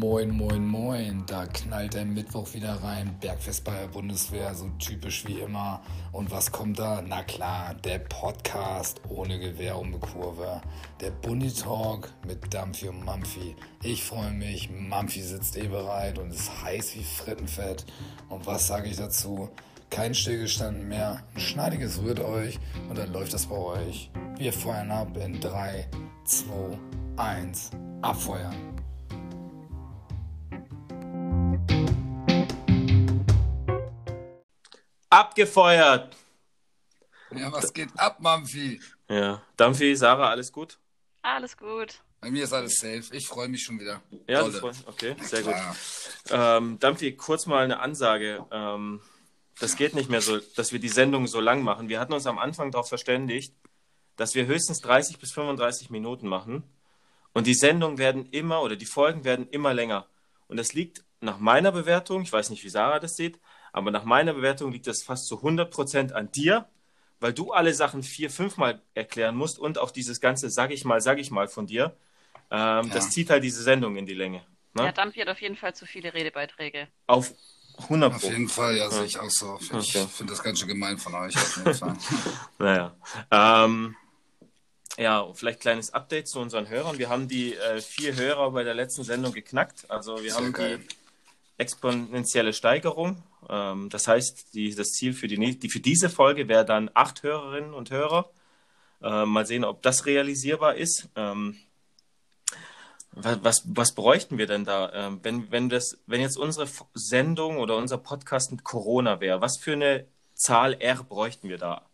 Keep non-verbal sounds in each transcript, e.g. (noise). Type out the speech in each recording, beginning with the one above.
Moin, moin, moin. Da knallt der Mittwoch wieder rein. Bergfest bei der Bundeswehr, so typisch wie immer. Und was kommt da? Na klar, der Podcast ohne Gewehr um die Kurve. Der Bunny-Talk mit Dampfi und Mampfi. Ich freue mich. Mampfi sitzt eh bereit und ist heiß wie Frittenfett. Und was sage ich dazu? Kein Stillgestanden mehr. Ein schneidiges rührt euch und dann läuft das bei euch. Wir feuern ab in 3, 2, 1. Abfeuern. Abgefeuert. Ja, was geht ab, Mampfi? Ja, Dampfi, Sarah, alles gut? Alles gut. Bei mir ist alles safe. Ich freue mich schon wieder. Ja, freut- okay, sehr gut. Ähm, Dampfi, kurz mal eine Ansage. Ähm, das geht nicht mehr so, dass wir die Sendung so lang machen. Wir hatten uns am Anfang darauf verständigt, dass wir höchstens 30 bis 35 Minuten machen. Und die Sendungen werden immer oder die Folgen werden immer länger. Und das liegt nach meiner Bewertung, ich weiß nicht, wie Sarah das sieht, aber nach meiner Bewertung liegt das fast zu 100% an dir, weil du alle Sachen vier, fünfmal erklären musst und auch dieses ganze sag ich mal, sag ich mal von dir. Ähm, Das zieht halt diese Sendung in die Länge. Ne? Ja, Dampfi hat auf jeden Fall zu viele Redebeiträge. Auf 100% Auf jeden Fall, ja, sehe ich auch so. Ich Okay. finde das ganz schön gemein von euch. Auf jeden Fall. (laughs) Naja. Ähm, ja, vielleicht kleines Update zu unseren Hörern. Wir haben die äh, vier Hörer bei der letzten Sendung geknackt. Also wir Sehr haben geil. die exponentielle Steigerung. Ähm, das heißt, die, das Ziel für, die, die, für diese Folge wäre dann acht Hörerinnen und Hörer. Äh, mal sehen, ob das realisierbar ist. Ähm, was, was, was bräuchten wir denn da? Ähm, wenn, wenn, das, wenn jetzt unsere Sendung oder unser Podcast mit Corona wäre, was für eine Zahl R bräuchten wir da?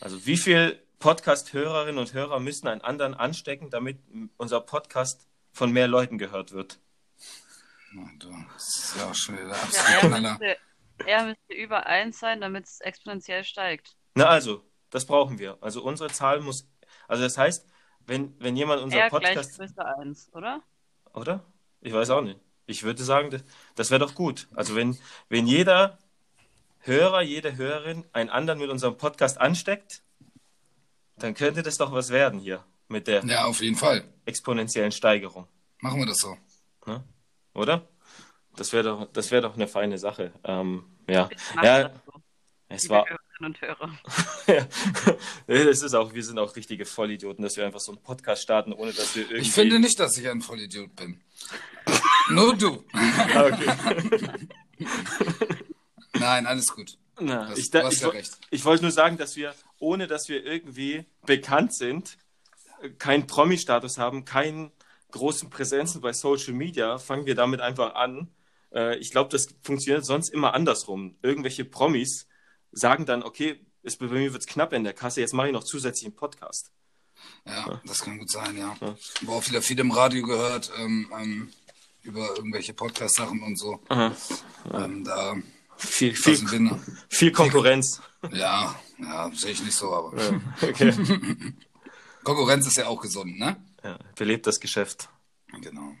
Also wie viel Podcast-Hörerinnen und Hörer müssen einen anderen anstecken, damit unser Podcast von mehr Leuten gehört wird? Du, das ist ja auch schon wieder der Ja, er, müsste, er müsste über 1 sein, damit es exponentiell steigt. Na also, das brauchen wir. Also unsere Zahl muss, also das heißt, wenn, wenn jemand unser Er gleich Podcast, größer 1, oder? oder? Ich weiß auch nicht. Ich würde sagen, das, das wäre doch gut. Also wenn, wenn jeder Hörer, jede Hörerin einen anderen mit unserem Podcast ansteckt, dann könnte das doch was werden hier mit der Ja, auf jeden Fall. exponentiellen Steigerung. Machen wir das so. Ne? Oder? Das wäre doch, das wäre doch eine feine Sache. Ähm, ja. Ja, das so, es war. Und Hörer. (laughs) ja. Das ist auch, wir sind auch richtige Vollidioten, dass wir einfach so einen Podcast starten, ohne dass wir irgendwie. Ich finde nicht, dass ich ein Vollidiot bin. Nur du. (laughs) Ah, okay. (laughs) Nein, alles gut. Na, Das- ich, du hast ich, ja recht. ich wollte nur sagen, dass wir, ohne dass wir irgendwie bekannt sind, keinen Promi-Status haben, keinen großen Präsenzen bei Social Media, fangen wir damit einfach an. Äh, Ich glaube, das funktioniert sonst immer andersrum. Irgendwelche Promis sagen dann, okay, es, bei mir wird es knapp in der Kasse, jetzt mache ich noch zusätzlich einen Podcast. Ja, das kann gut sein, ja. Ja. Aber auch wieder viel im Radio gehört, ähm, ähm, über irgendwelche Podcast-Sachen und so. Aha. Ähm, da, Viel, viel, ne? viel Konkurrenz. ja, ja, sehe ich nicht so, aber Ja, okay. (laughs) Konkurrenz ist ja auch gesund, ne? Ja, belebt das Geschäft. Genau.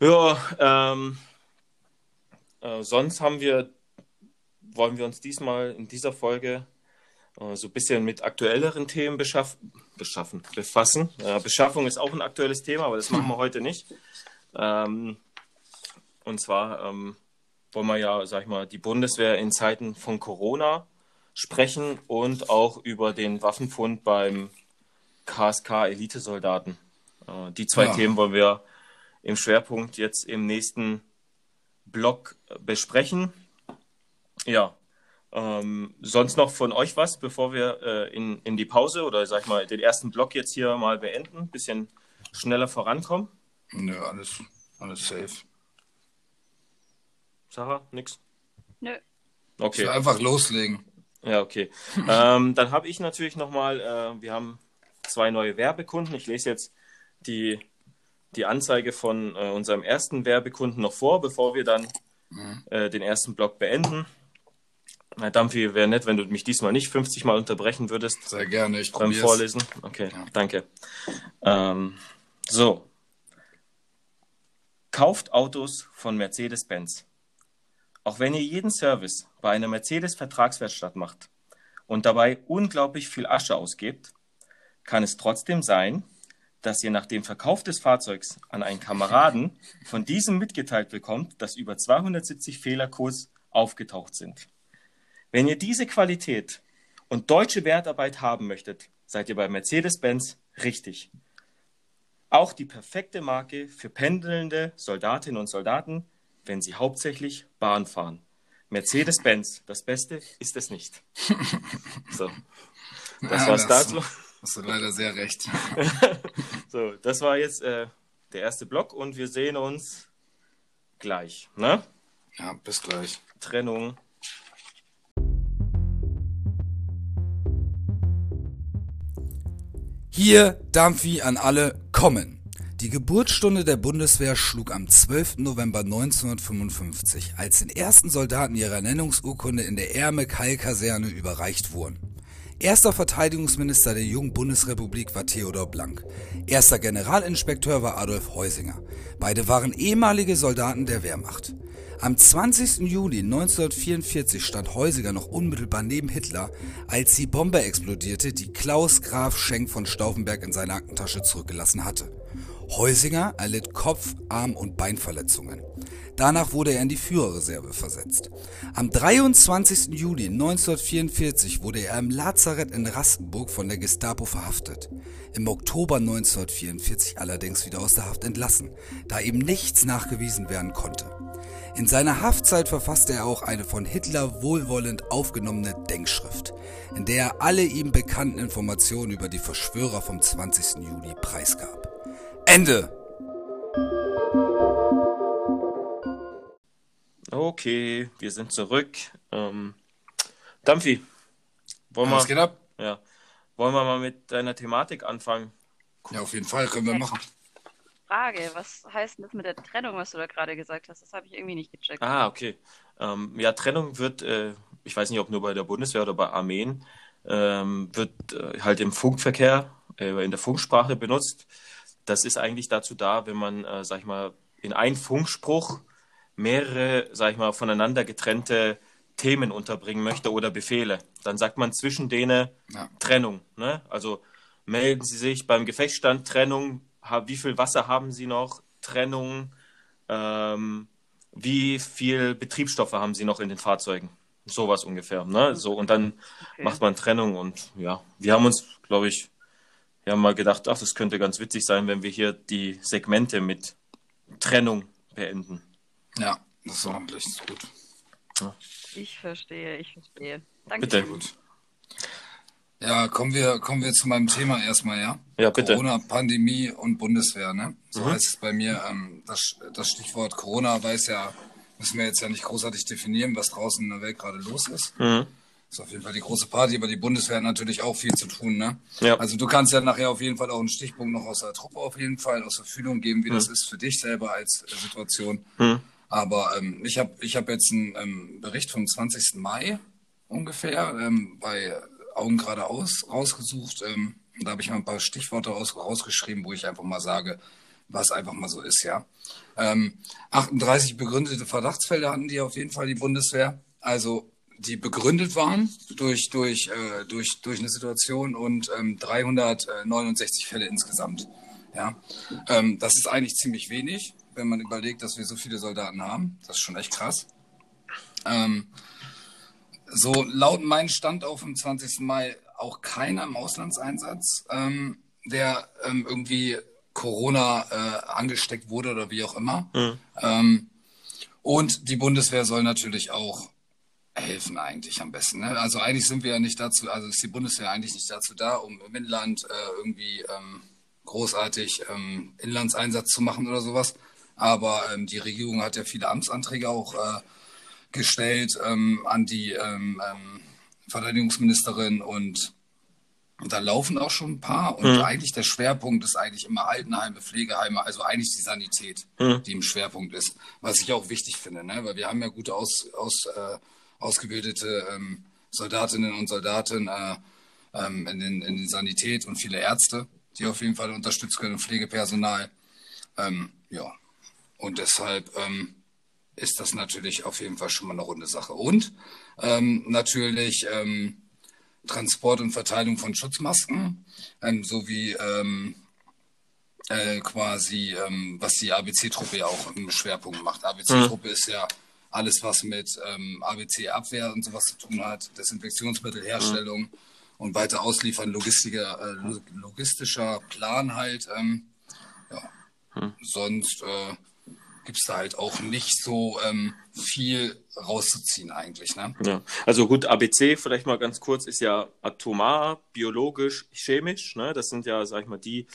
Ja, ähm, äh, sonst haben wir, wollen wir uns diesmal in dieser Folge äh, so ein bisschen mit aktuelleren Themen beschaff beschaffen, befassen. Äh, Beschaffung ist auch ein aktuelles Thema, aber das machen wir heute nicht. Ähm, und zwar ähm, wollen wir ja, sag ich mal, die Bundeswehr in Zeiten von Corona sprechen und auch über den Waffenfund beim KSK Elitesoldaten. Äh, die zwei Ja. Themen wollen wir im Schwerpunkt jetzt im nächsten Blog besprechen. Ja, ähm, sonst noch von euch was, bevor wir äh, in, in die Pause oder sag ich mal den ersten Blog jetzt hier mal beenden, bisschen schneller vorankommen. Nö, alles, alles safe. Sarah, nix? Nö. Okay. einfach loslegen. Ja, okay. ähm, dann habe ich natürlich nochmal, äh, wir haben zwei neue Werbekunden. Ich lese jetzt die, die Anzeige von äh, unserem ersten Werbekunden noch vor, bevor wir dann äh, den ersten Block beenden. Na, Dampfi, wäre nett, wenn du mich diesmal nicht 50 Mal unterbrechen würdest Sehr gerne, ich beim probier's. Vorlesen. Okay, danke. Ähm, so. Kauft Autos von Mercedes-Benz. Auch wenn ihr jeden Service bei einer Mercedes-Vertragswerkstatt macht und dabei unglaublich viel Asche ausgebt, kann es trotzdem sein, dass ihr nach dem Verkauf des Fahrzeugs an einen Kameraden von diesem mitgeteilt bekommt, dass über 270 Fehlercodes aufgetaucht sind. Wenn ihr diese Qualität und deutsche Wertarbeit haben möchtet, seid ihr bei Mercedes-Benz richtig. Auch die perfekte Marke für pendelnde Soldatinnen und Soldaten, wenn sie hauptsächlich Bahn fahren. Mercedes-Benz, das Beste ist es nicht. So, das Ja, war's das- dazu. Hast du leider sehr recht. (laughs) So, das war jetzt äh, der erste Block und wir sehen uns gleich. Ne? Ja, bis gleich. Trennung. Hier, Dampfi an alle, kommen. Die Geburtsstunde der Bundeswehr schlug am 12. November 1955, als den ersten Soldaten ihre Ernennungsurkunde in der Erme-Keil-Kaserne überreicht wurden. Erster Verteidigungsminister der jungen Bundesrepublik war Theodor Blank. Erster Generalinspekteur war Adolf Heusinger. Beide waren ehemalige Soldaten der Wehrmacht. Am 20. Juli 1944 stand Heusinger noch unmittelbar neben Hitler, als die Bombe explodierte, die Klaus Graf Schenk von Stauffenberg in seiner Aktentasche zurückgelassen hatte. Heusinger erlitt Kopf-, Arm- und Beinverletzungen. Danach wurde er in die Führerreserve versetzt. Am 23. Juli 1944 wurde er im Lazarett in Rastenburg von der Gestapo verhaftet. Im Oktober 1944 allerdings wieder aus der Haft entlassen, da ihm nichts nachgewiesen werden konnte. In seiner Haftzeit verfasste er auch eine von Hitler wohlwollend aufgenommene Denkschrift, in der er alle ihm bekannten Informationen über die Verschwörer vom 20. Juli preisgab. Ende! Okay, wir sind zurück. Ähm, Dampfi, wollen Was wir, geht ab? ja, wollen wir mal mit deiner Thematik anfangen? Ja, auf jeden Fall können wir machen. Frage, was heißt denn das mit der Trennung, was du da gerade gesagt hast? Das habe ich irgendwie nicht gecheckt. Ah, okay. Ähm, ja, Trennung wird, äh, ich weiß nicht, ob nur bei der Bundeswehr oder bei Armeen, ähm, wird äh, halt im Funkverkehr, äh, in der Funksprache benutzt. Das ist eigentlich dazu da, wenn man, äh, sag ich mal, in einen Funkspruch mehrere, sag ich mal, voneinander getrennte Themen unterbringen möchte oder Befehle. Dann sagt man zwischen denen Ja. Trennung. Ne? Also melden Sie sich beim Gefechtsstand Trennung. Wie viel Wasser haben Sie noch? Trennung. Ähm, wie viel Betriebsstoffe haben Sie noch in den Fahrzeugen? Sowas ungefähr. Ne? So, und dann Okay. macht man Trennung und ja, wir haben uns, glaube ich, wir haben mal gedacht, ach, das könnte ganz witzig sein, wenn wir hier die Segmente mit Trennung beenden. Ja, das ist ordentlich, das ist gut. Ich verstehe, ich verstehe. Danke. Bitte. Sehr gut. Ja, kommen wir, kommen wir zu meinem Thema erstmal, ja? Ja, bitte. Corona, Pandemie und Bundeswehr, ne? So Mhm. heißt es bei mir. Ähm, das, das Stichwort Corona weiß ja, müssen wir jetzt ja nicht großartig definieren, was draußen in der Welt gerade los ist. Mhm. Ist auf jeden Fall die große Party, aber die Bundeswehr hat natürlich auch viel zu tun, ne? Ja. Also du kannst ja nachher auf jeden Fall auch einen Stichpunkt noch aus der Truppe auf jeden Fall aus der Fühlung geben, wie das Mhm. ist für dich selber als äh, Situation. Mhm. Aber ähm, ich habe ich hab jetzt einen ähm, Bericht vom 20. Mai ungefähr ähm, bei Augen geradeaus rausgesucht. Ähm, da habe ich mal ein paar Stichworte raus, rausgeschrieben, wo ich einfach mal sage, was einfach mal so ist, ja. Ähm, 38 begründete Verdachtsfälle hatten die auf jeden Fall die Bundeswehr. Also die begründet waren durch, durch, äh, durch, durch eine Situation und ähm, 369 Fälle insgesamt. Ja, ähm, das ist eigentlich ziemlich wenig, wenn man überlegt, dass wir so viele Soldaten haben. Das ist schon echt krass. Ähm, so laut meinem Stand auf dem 20. Mai auch keiner im Auslandseinsatz, ähm, der ähm, irgendwie Corona äh, angesteckt wurde oder wie auch immer. Ähm, und die Bundeswehr soll natürlich auch helfen eigentlich am besten. Ne? Also eigentlich sind wir ja nicht dazu, also ist die Bundeswehr eigentlich nicht dazu da, um im Inland äh, irgendwie ähm, großartig ähm, Inlandseinsatz zu machen oder sowas. Aber ähm, die Regierung hat ja viele Amtsanträge auch äh, gestellt ähm, an die ähm, ähm, Verteidigungsministerin und da laufen auch schon ein paar. Und Mhm. eigentlich der Schwerpunkt ist eigentlich immer Altenheime, Pflegeheime, also eigentlich die Sanität, Mhm. die im Schwerpunkt ist. Was ich auch wichtig finde, ne? weil wir haben ja gute aus, aus, äh, ausgebildete ähm, Soldatinnen und Soldaten äh, ähm, in, den, in den Sanität und viele Ärzte, die auf jeden Fall unterstützt können, Pflegepersonal. Ähm, ja, und deshalb ähm, ist das natürlich auf jeden Fall schon mal eine runde Sache. Und ähm, natürlich ähm, Transport und Verteilung von Schutzmasken ähm, sowie ähm, äh, quasi, ähm, was die ABC-Truppe ja auch im Schwerpunkt macht. ABC-Truppe mhm. ist ja alles, was mit ähm, ABC-Abwehr und sowas zu tun hat, Desinfektionsmittelherstellung mhm. und weiter ausliefern, äh, logistischer Plan halt. Ähm, ja. Mhm. Sonst äh, gibt es da halt auch nicht so ähm, viel rauszuziehen eigentlich. Ne? Ja. Also gut, ABC vielleicht mal ganz kurz ist ja atomar, biologisch, chemisch. Ne? Das sind ja, sag ich mal, die,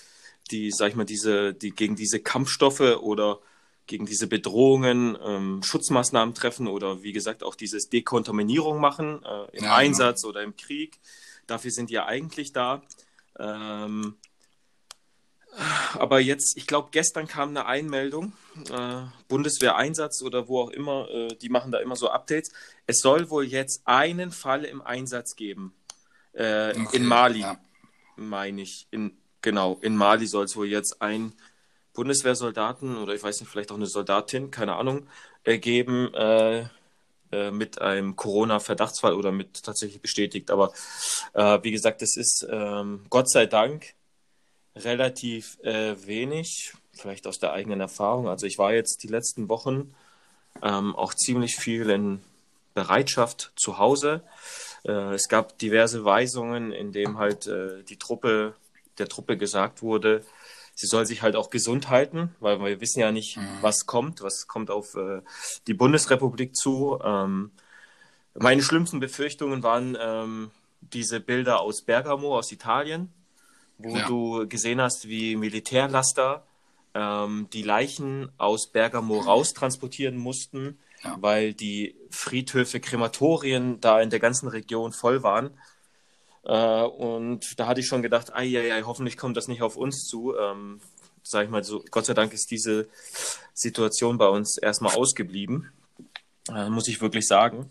die, sag ich mal, diese, die gegen diese Kampfstoffe oder gegen diese Bedrohungen ähm, Schutzmaßnahmen treffen oder wie gesagt auch dieses Dekontaminierung machen äh, im ja, genau. Einsatz genau. oder im Krieg. Dafür sind die ja eigentlich da. Ähm, aber jetzt, ich glaube, gestern kam eine Einmeldung, äh, Bundeswehreinsatz oder wo auch immer, äh, die machen da immer so Updates. Es soll wohl jetzt einen Fall im Einsatz geben. Äh, okay, in Mali, ja. meine ich. In, genau, in Mali soll es wohl jetzt ein Bundeswehrsoldaten oder ich weiß nicht, vielleicht auch eine Soldatin, keine Ahnung, äh, geben äh, äh, mit einem Corona-Verdachtsfall oder mit tatsächlich bestätigt. Aber wie gesagt, es ist ähm, Gott sei Dank relativ äh, wenig, vielleicht aus der eigenen Erfahrung. Also ich war jetzt die letzten Wochen ähm, auch ziemlich viel in Bereitschaft zu Hause. Äh, es gab diverse Weisungen, in dem halt äh, die Truppe, der Truppe gesagt wurde, sie soll sich halt auch gesund halten, weil wir wissen ja nicht, mhm. was kommt, was kommt auf äh, die Bundesrepublik zu. Ähm, meine schlimmsten Befürchtungen waren ähm, diese Bilder aus Bergamo, aus Italien, wo ja. du gesehen hast, wie Militärlaster ähm, die Leichen aus Bergamo raustransportieren mussten, ja. weil die Friedhöfe, Krematorien da in der ganzen Region voll waren. Äh, und da hatte ich schon gedacht, ei, ei, ei, hoffentlich kommt das nicht auf uns zu. Ähm, sag ich mal so, Gott sei Dank ist diese Situation bei uns erstmal ausgeblieben. Äh, muss ich wirklich sagen.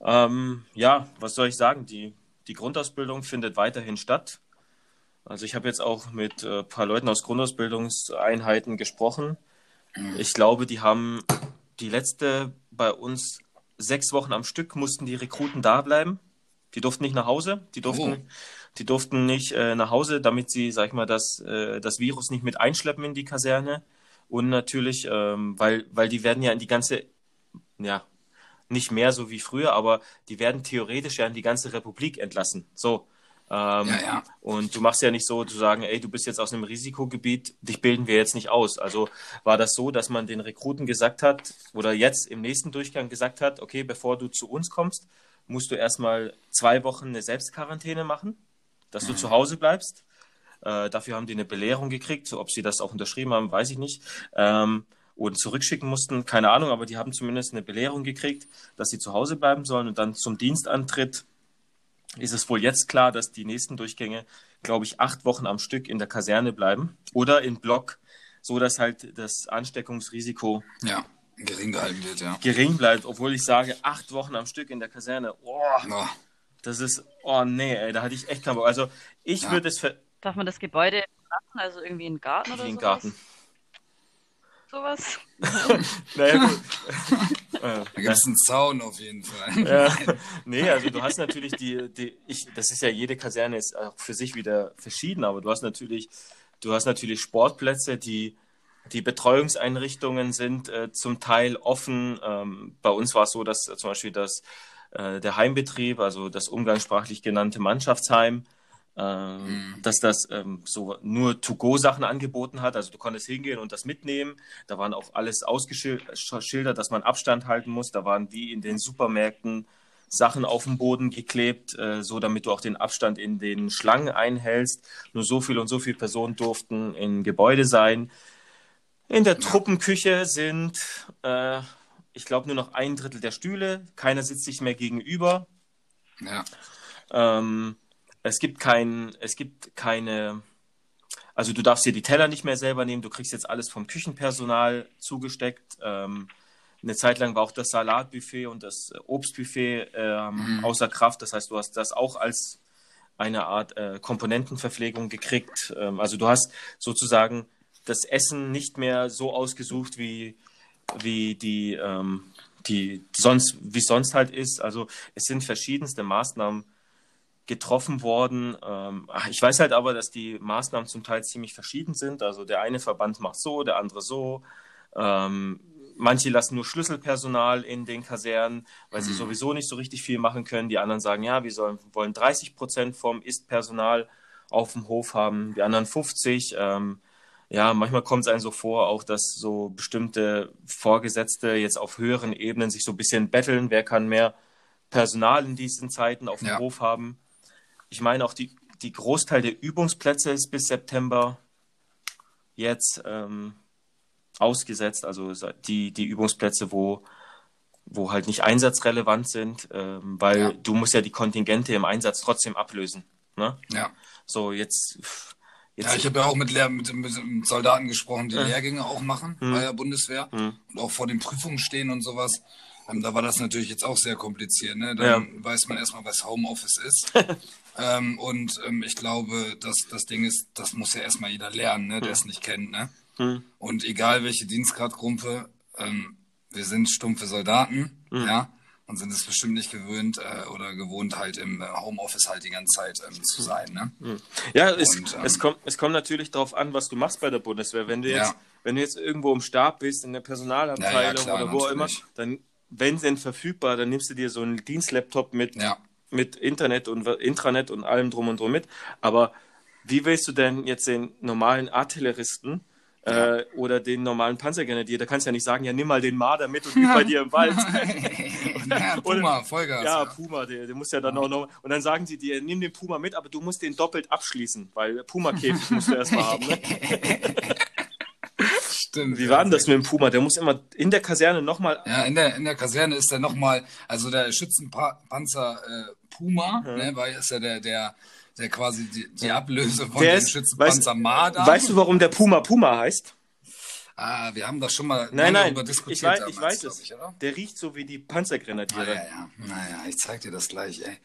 Ähm, ja, was soll ich sagen? Die, die Grundausbildung findet weiterhin statt. Also ich habe jetzt auch mit ein äh, paar Leuten aus Grundausbildungseinheiten gesprochen. Ich glaube, die haben die letzte bei uns sechs Wochen am Stück mussten die Rekruten da bleiben. Die durften nicht nach Hause. Die durften, oh. die durften nicht äh, nach Hause, damit sie, sag ich mal, das, äh, das Virus nicht mit einschleppen in die Kaserne. Und natürlich, ähm, weil, weil die werden ja in die ganze, ja, nicht mehr so wie früher, aber die werden theoretisch ja in die ganze Republik entlassen. So. Ähm, ja, ja. Und du machst ja nicht so zu sagen, ey, du bist jetzt aus einem Risikogebiet, dich bilden wir jetzt nicht aus. Also war das so, dass man den Rekruten gesagt hat oder jetzt im nächsten Durchgang gesagt hat, okay, bevor du zu uns kommst, musst du erstmal zwei Wochen eine Selbstquarantäne machen, dass du mhm. zu Hause bleibst. Äh, dafür haben die eine Belehrung gekriegt. Ob sie das auch unterschrieben haben, weiß ich nicht. Ähm, und zurückschicken mussten, keine Ahnung, aber die haben zumindest eine Belehrung gekriegt, dass sie zu Hause bleiben sollen und dann zum Dienstantritt ist es wohl jetzt klar, dass die nächsten Durchgänge, glaube ich, acht Wochen am Stück in der Kaserne bleiben oder in Block, so dass halt das Ansteckungsrisiko ja, gering gehalten wird, ja. Gering bleibt, obwohl ich sage, acht Wochen am Stück in der Kaserne, oh, oh. das ist, oh nee, ey, da hatte ich echt keinen Bock. Also ich ja. würde es Darf man das Gebäude lassen, also irgendwie einen Garten oder so? Wie ein Garten sowas. (laughs) naja, gut. (laughs) da gibt es einen Zaun auf jeden Fall. (laughs) ja. Nee, also du hast natürlich die, die ich, das ist ja jede Kaserne ist auch für sich wieder verschieden, aber du hast natürlich, du hast natürlich Sportplätze, die die Betreuungseinrichtungen sind äh, zum Teil offen. Ähm, bei uns war es so, dass äh, zum Beispiel das, äh, der Heimbetrieb, also das umgangssprachlich genannte Mannschaftsheim, ähm, mhm. dass das ähm, so nur To-Go-Sachen angeboten hat. Also du konntest hingehen und das mitnehmen. Da waren auch alles ausgeschildert, dass man Abstand halten muss. Da waren wie in den Supermärkten Sachen auf dem Boden geklebt, äh, so damit du auch den Abstand in den Schlangen einhältst. Nur so viel und so viele Personen durften im Gebäude sein. In der Truppenküche sind, äh, ich glaube, nur noch ein Drittel der Stühle. Keiner sitzt sich mehr gegenüber. Ja. Ähm, es gibt kein, es gibt keine, also du darfst dir die Teller nicht mehr selber nehmen, du kriegst jetzt alles vom Küchenpersonal zugesteckt. Ähm, eine Zeit lang war auch das Salatbuffet und das Obstbuffet ähm, mhm. außer Kraft. Das heißt, du hast das auch als eine Art äh, Komponentenverpflegung gekriegt. Ähm, also du hast sozusagen das Essen nicht mehr so ausgesucht, wie, wie die, ähm, die sonst, wie es sonst halt ist. Also es sind verschiedenste Maßnahmen getroffen worden. Ähm, ich weiß halt aber, dass die Maßnahmen zum Teil ziemlich verschieden sind. Also der eine Verband macht so, der andere so. Ähm, manche lassen nur Schlüsselpersonal in den Kasernen, weil sie sowieso nicht so richtig viel machen können. Die anderen sagen, ja, wir sollen, wollen 30 Prozent vom Ist-Personal auf dem Hof haben, die anderen 50. Ähm, ja, manchmal kommt es einem so vor, auch dass so bestimmte Vorgesetzte jetzt auf höheren Ebenen sich so ein bisschen betteln, wer kann mehr Personal in diesen Zeiten auf dem Ja. Hof haben. Ich meine auch die, die Großteil der Übungsplätze ist bis September jetzt ähm, ausgesetzt, also die, die Übungsplätze, wo, wo halt nicht einsatzrelevant sind, ähm, weil Ja. du musst ja die Kontingente im Einsatz trotzdem ablösen. Ne? Ja. So, jetzt, jetzt Ja, ich habe ja auch mit, Lehr mit, mit Soldaten gesprochen, die Lehrgänge auch machen Mhm. bei der Bundeswehr und auch vor den Prüfungen stehen und sowas. Ähm, da war das natürlich jetzt auch sehr kompliziert. Ne? Dann weiß man erstmal, was Homeoffice ist. (laughs) ähm, und ähm, ich glaube, dass das Ding ist, das muss ja erstmal jeder lernen, ne? der es nicht kennt. Ne? Hm. Und egal welche Dienstgradgruppe, ähm, wir sind stumpfe Soldaten, Hm. ja, und sind es bestimmt nicht gewöhnt äh, oder gewohnt, halt im äh, Homeoffice halt die ganze Zeit ähm, zu sein. Ne? Ja, es, Und, ähm, es, kommt, es kommt natürlich darauf an, was du machst bei der Bundeswehr. Wenn du jetzt, Ja. wenn du jetzt irgendwo im Stab bist, in der Personalabteilung Ja, ja, klar, oder wo auch immer, dann, wenn denn verfügbar, dann nimmst du dir so einen Dienstlaptop mit, mit Internet und Intranet und allem drum und drum mit. Aber wie willst du denn jetzt den normalen Artilleristen äh, oder den normalen Panzergrenadier, da kannst du ja nicht sagen, ja, nimm mal den Marder mit und (laughs) üb bei dir im Wald. (laughs) ja, Puma, Vollgas. Ja, Puma, der, der muss ja dann auch noch. Und dann sagen sie dir, nimm den Puma mit, aber du musst den doppelt abschließen, weil Puma-Käfig musst du erstmal haben. Ne? (laughs) Stimmt. Wie ja, war denn das mit dem Puma? Der muss immer in der Kaserne nochmal. Ja, in der, in der Kaserne ist er nochmal, also der Schützenpanzer äh, Puma, ne, weil ist ja der, der, der quasi die, die Ablöse von Der dem ist, Schützenpanzer weißt, Marder. weißt du, warum der Puma Puma heißt? Ah, wir haben das schon mal Nein, nein, darüber ich diskutiert weiß, damals, ich weiß es. Ich? Der riecht so wie die Ah, Panzergrenadiere. ja, ja. Naja, ich zeig dir das gleich, ey.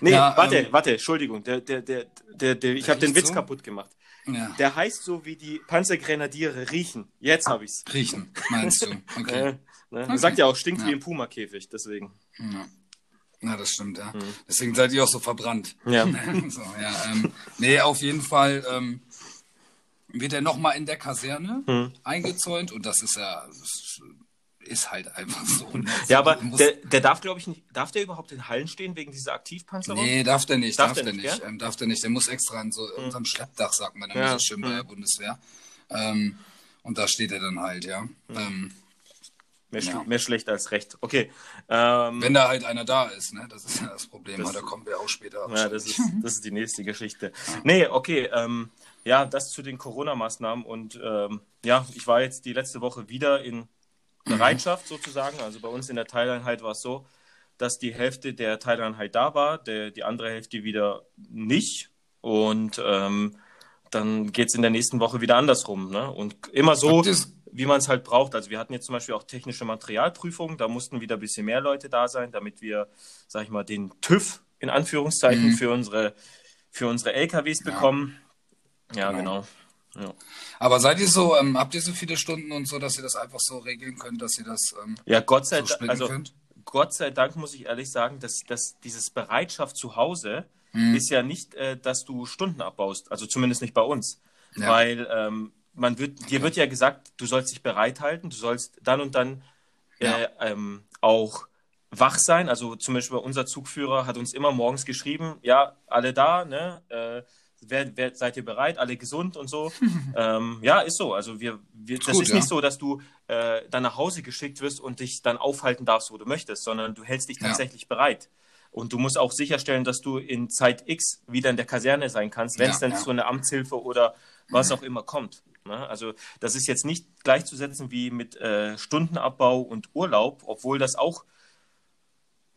Nee, Ja, warte, ähm, warte, Entschuldigung. Der, der, der, der, der, ich habe den Witz so? kaputt gemacht. Ja. Der heißt so wie die Panzergrenadiere riechen. Jetzt habe ich's. Riechen, meinst du? (laughs) Okay. Äh, ne? Man sagt ja auch, stinkt wie im Puma-Käfig, deswegen. Ja. Na, das stimmt, ja. Deswegen seid ihr auch so verbrannt. Mhm. Ja. (laughs) so, ja ähm, nee, auf jeden Fall ähm, wird er nochmal in der Kaserne Mhm. eingezäunt und das ist ja, das ist halt einfach so. ne? Ja, aber der, der darf, glaube ich, nicht. Darf der überhaupt in Hallen stehen wegen dieser Aktivpanzerung? Nee, darf der nicht, Darf darf, der der nicht? Ähm, darf der nicht. Der muss extra an so unserem Schleppdach, sagt man dann Ja, so schön bei der Bundeswehr. Ähm, und da steht er dann halt, ja. Ähm, Mehr, schl Ja. mehr schlecht als recht. Okay. Ähm, wenn da halt einer da ist, ne? Das ist ja das Problem. Das- da kommen wir auch später. ja, das ist, (laughs) das ist die nächste Geschichte. Nee, okay. Ähm, ja, das zu den Corona-Maßnahmen. Und ähm, ja, ich war jetzt die letzte Woche wieder in Bereitschaft sozusagen. Also bei uns in der Teileinheit war es so, dass die Hälfte der Teileinheit da war, der, die andere Hälfte wieder nicht. Und ähm, dann geht es in der nächsten Woche wieder andersrum. Ne? Und immer so, ihr's- wie man es halt braucht. Also wir hatten jetzt zum Beispiel auch technische Materialprüfungen, da mussten wieder ein bisschen mehr Leute da sein, damit wir, sag ich mal, den TÜV in Anführungszeichen für unsere für unsere LKWs bekommen. Ja, Genau. genau. Ja. Aber seid ihr so, ähm, habt ihr so viele Stunden und so, dass ihr das einfach so regeln könnt, dass ihr das ähm, ja, Gott sei so Dank, also könnt? Gott sei Dank muss ich ehrlich sagen, dass, dass dieses Bereitschaft zu Hause Mhm. ist ja nicht, äh, dass du Stunden abbaust. Also zumindest nicht bei uns. Ja. Weil ähm, man wird, dir wird ja gesagt, du sollst dich bereithalten, du sollst dann und dann äh, Ja. ähm, auch wach sein. Also zum Beispiel unser Zugführer hat uns immer morgens geschrieben, ja, alle da, ne? Äh, wer, wer, seid ihr bereit, alle gesund und so. (laughs) ähm, ja, ist so. Also wir, wir das gut, ist ja. nicht so, dass du äh, dann nach Hause geschickt wirst und dich dann aufhalten darfst, wo du möchtest, sondern du hältst dich Ja. tatsächlich bereit. Und du musst auch sicherstellen, dass du in Zeit X wieder in der Kaserne sein kannst, wenn es Ja, dann zu einer Amtshilfe oder was auch immer kommt. Ne? Also das ist jetzt nicht gleichzusetzen wie mit äh, Stundenabbau und Urlaub, obwohl das auch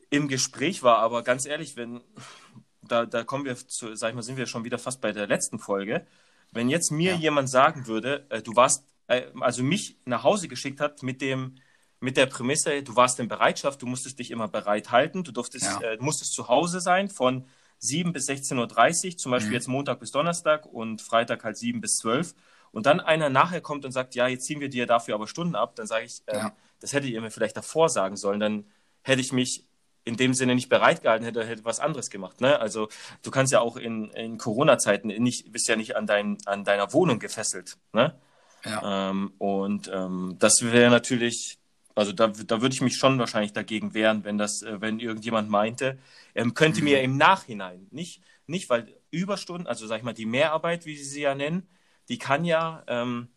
im Gespräch war. Aber ganz ehrlich, wenn (laughs) da, da kommen wir zu, sag ich mal, sind wir schon wieder fast bei der letzten Folge. Wenn jetzt mir Ja. jemand sagen würde, äh, du warst, äh, also mich nach Hause geschickt hat mit dem, mit der Prämisse, du warst in Bereitschaft, du musstest dich immer bereit halten, du durftest, Ja. äh, musstest zu Hause sein von 7 bis 16.30 Uhr, zum Beispiel Mhm. jetzt Montag bis Donnerstag und Freitag halt 7 bis 12 und dann einer nachher kommt und sagt, ja, jetzt ziehen wir dir dafür aber Stunden ab, dann sage ich, ähm, Ja. das hättet ihr mir vielleicht davor sagen sollen, dann hätte ich mich in dem Sinne nicht bereit gehalten hätte, hätte was anderes gemacht. Ne? Also du kannst ja auch in, in Corona-Zeiten nicht, bist ja nicht an, dein, an deiner Wohnung gefesselt. Ne? Ja. Ähm, und ähm, das wäre natürlich, also da, da würde ich mich schon wahrscheinlich dagegen wehren, wenn das, äh, wenn irgendjemand meinte, er könnte mhm. mir im Nachhinein, nicht, nicht weil Überstunden, also sag ich mal, die Mehrarbeit, wie sie sie ja nennen, die kann ja, ähm,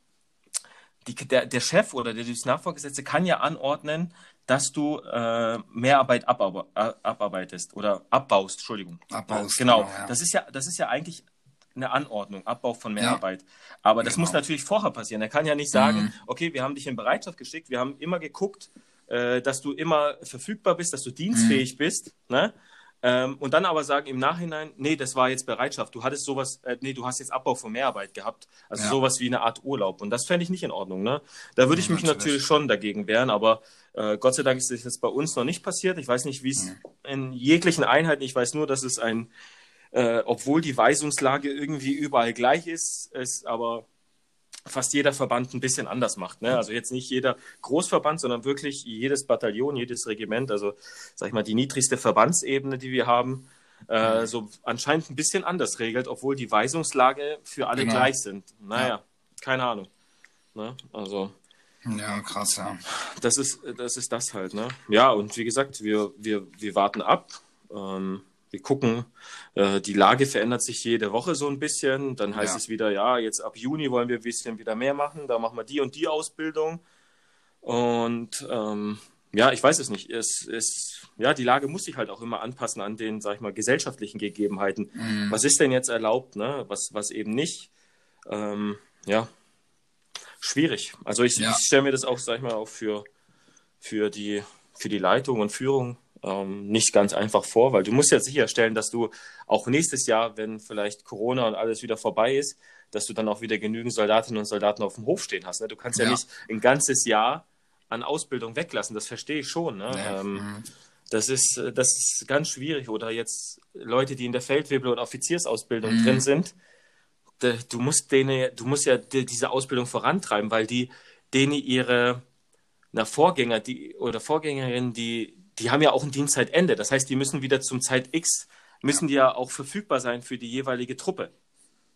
die, der, der Chef oder der Nachvorgesetzte kann ja anordnen, dass du äh, Mehrarbeit abarbe abarbeitest oder abbaust, Entschuldigung. Abbaust. Genau. genau ja. Das ist ja, das ist ja eigentlich eine Anordnung, Abbau von Mehrarbeit. Ja. Aber das genau. muss natürlich vorher passieren. Er kann ja nicht sagen, mhm. okay, wir haben dich in Bereitschaft geschickt, wir haben immer geguckt, äh, dass du immer verfügbar bist, dass du dienstfähig mhm. bist, ne? Ähm, und dann aber sagen im Nachhinein, nee, das war jetzt Bereitschaft. Du hattest sowas, äh, nee, du hast jetzt Abbau von Mehrarbeit gehabt. Also ja. sowas wie eine Art Urlaub. Und das fände ich nicht in Ordnung. Ne? Da würde ich mich natürlich. natürlich schon dagegen wehren, aber äh, Gott sei Dank ist das jetzt bei uns noch nicht passiert. Ich weiß nicht, wie es mhm. in jeglichen Einheiten, ich weiß nur, dass es ein, äh, obwohl die Weisungslage irgendwie überall gleich ist, ist aber fast jeder Verband ein bisschen anders macht. Ne? Also jetzt nicht jeder Großverband, sondern wirklich jedes Bataillon, jedes Regiment, also sag ich mal die niedrigste Verbandsebene, die wir haben, äh, mhm. so anscheinend ein bisschen anders regelt, obwohl die Weisungslage für alle genau. gleich sind. Naja, ja. keine Ahnung. Ne? Also. Ja, krass, ja. Das ist, das ist das halt, ne? Ja, und wie gesagt, wir, wir, wir warten ab. Ähm, wir gucken, äh, die Lage verändert sich jede Woche so ein bisschen. Dann heißt ja. es wieder, ja, jetzt ab Juni wollen wir ein bisschen wieder mehr machen. Da machen wir die und die Ausbildung. Und ähm, ja, ich weiß es nicht. Es, es, ja, die Lage muss sich halt auch immer anpassen an den, sag ich mal, gesellschaftlichen Gegebenheiten. Mhm. Was ist denn jetzt erlaubt, ne? Was, was eben nicht? Ähm, ja, schwierig. Also ich, ja. ich stelle mir das auch, sag ich mal, auch für, für, die, für die Leitung und Führung ähm, nicht ganz einfach vor, weil du musst ja sicherstellen, dass du auch nächstes Jahr, wenn vielleicht Corona und alles wieder vorbei ist, dass du dann auch wieder genügend Soldatinnen und Soldaten auf dem Hof stehen hast. Ne? Du kannst ja. ja. nicht ein ganzes Jahr an Ausbildung weglassen, das verstehe ich schon. Ne? Ja. Ähm, mhm. das, ist, das ist ganz schwierig. Oder jetzt Leute, die in der Feldwebel- und Offiziersausbildung mhm. drin sind, du musst denen, du musst ja diese Ausbildung vorantreiben, weil die denen ihre na, Vorgänger die, oder Vorgängerinnen, die, die haben ja auch ein Dienstzeitende. Das heißt, die müssen wieder zum Zeit X, müssen ja. die ja auch verfügbar sein für die jeweilige Truppe.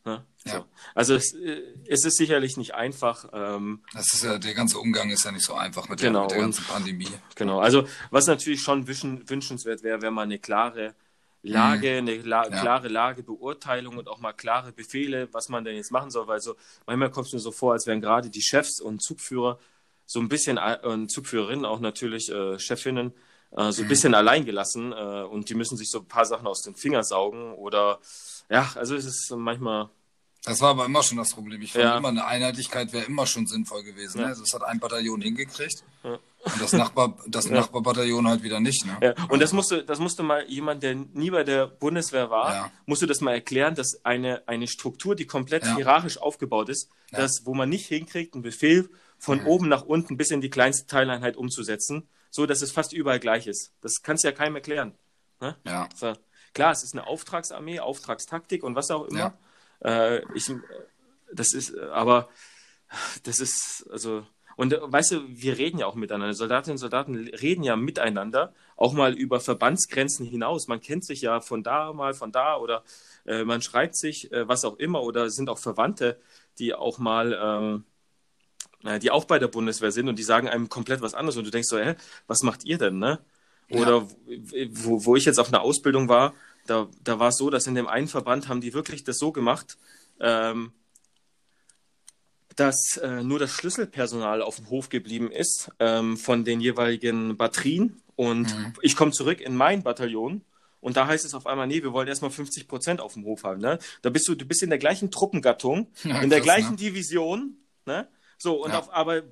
Ne? Ja. So. Also es, äh, es, ist sicherlich nicht einfach. Ähm, das ist ja, der ganze Umgang ist ja nicht so einfach mit, genau, der, mit der ganzen Pandemie. Genau, also was natürlich schon wünschenswert wäre, wenn man eine klare Lage, mhm. eine La ja. klare Lagebeurteilung und auch mal klare Befehle, was man denn jetzt machen soll, weil so manchmal kommt es mir so vor, als wären gerade die Chefs und Zugführer so ein bisschen äh, und Zugführerinnen auch natürlich äh, Chefinnen äh, so ein mhm. bisschen allein gelassen äh, und die müssen sich so ein paar Sachen aus den Fingern saugen oder ja, also es ist manchmal. Das war aber immer schon das Problem. Ich fand ja. immer eine Einheitlichkeit wäre immer schon sinnvoll gewesen. Ja. Ne? Also es hat ein Bataillon hingekriegt. Ja. Und das, Nachbar, das. Nachbarbataillon halt wieder nicht. Ne? Und das musste, das musste mal jemand, der nie bei der Bundeswehr war, musste das mal erklären, dass eine, eine Struktur, die komplett hierarchisch aufgebaut ist, dass, wo man nicht hinkriegt, einen Befehl von oben nach unten bis in die kleinste Teileinheit umzusetzen, so dass es fast überall gleich ist. Das kannst du ja keinem erklären. Ne? Ja. So. Klar, es ist eine Auftragsarmee, Auftragstaktik und was auch immer. Äh, ich, das ist, aber das ist, also, und äh, weißt du, wir reden ja auch miteinander. Soldatinnen und Soldaten reden ja miteinander, auch mal über Verbandsgrenzen hinaus. Man kennt sich ja von da mal, von da oder äh, man schreibt sich, äh, was auch immer, oder sind auch Verwandte, die auch mal, ähm, äh, die auch bei der Bundeswehr sind und die sagen einem komplett was anderes und du denkst so, hä, was macht ihr denn, ne? Oder ja. wo, wo ich jetzt auf einer Ausbildung war, da, da war es so, dass in dem einen Verband haben die wirklich das so gemacht, ähm, dass äh, nur das Schlüsselpersonal auf dem Hof geblieben ist ähm, von den jeweiligen Batterien. Und mhm. ich komme zurück in mein Bataillon und da heißt es auf einmal, nee, wir wollen erstmal 50 Prozent auf dem Hof haben. Ne? Da bist du, du bist in der gleichen Truppengattung, ja, in der krass, gleichen ne? Division. Ne? So, und ja. auf, aber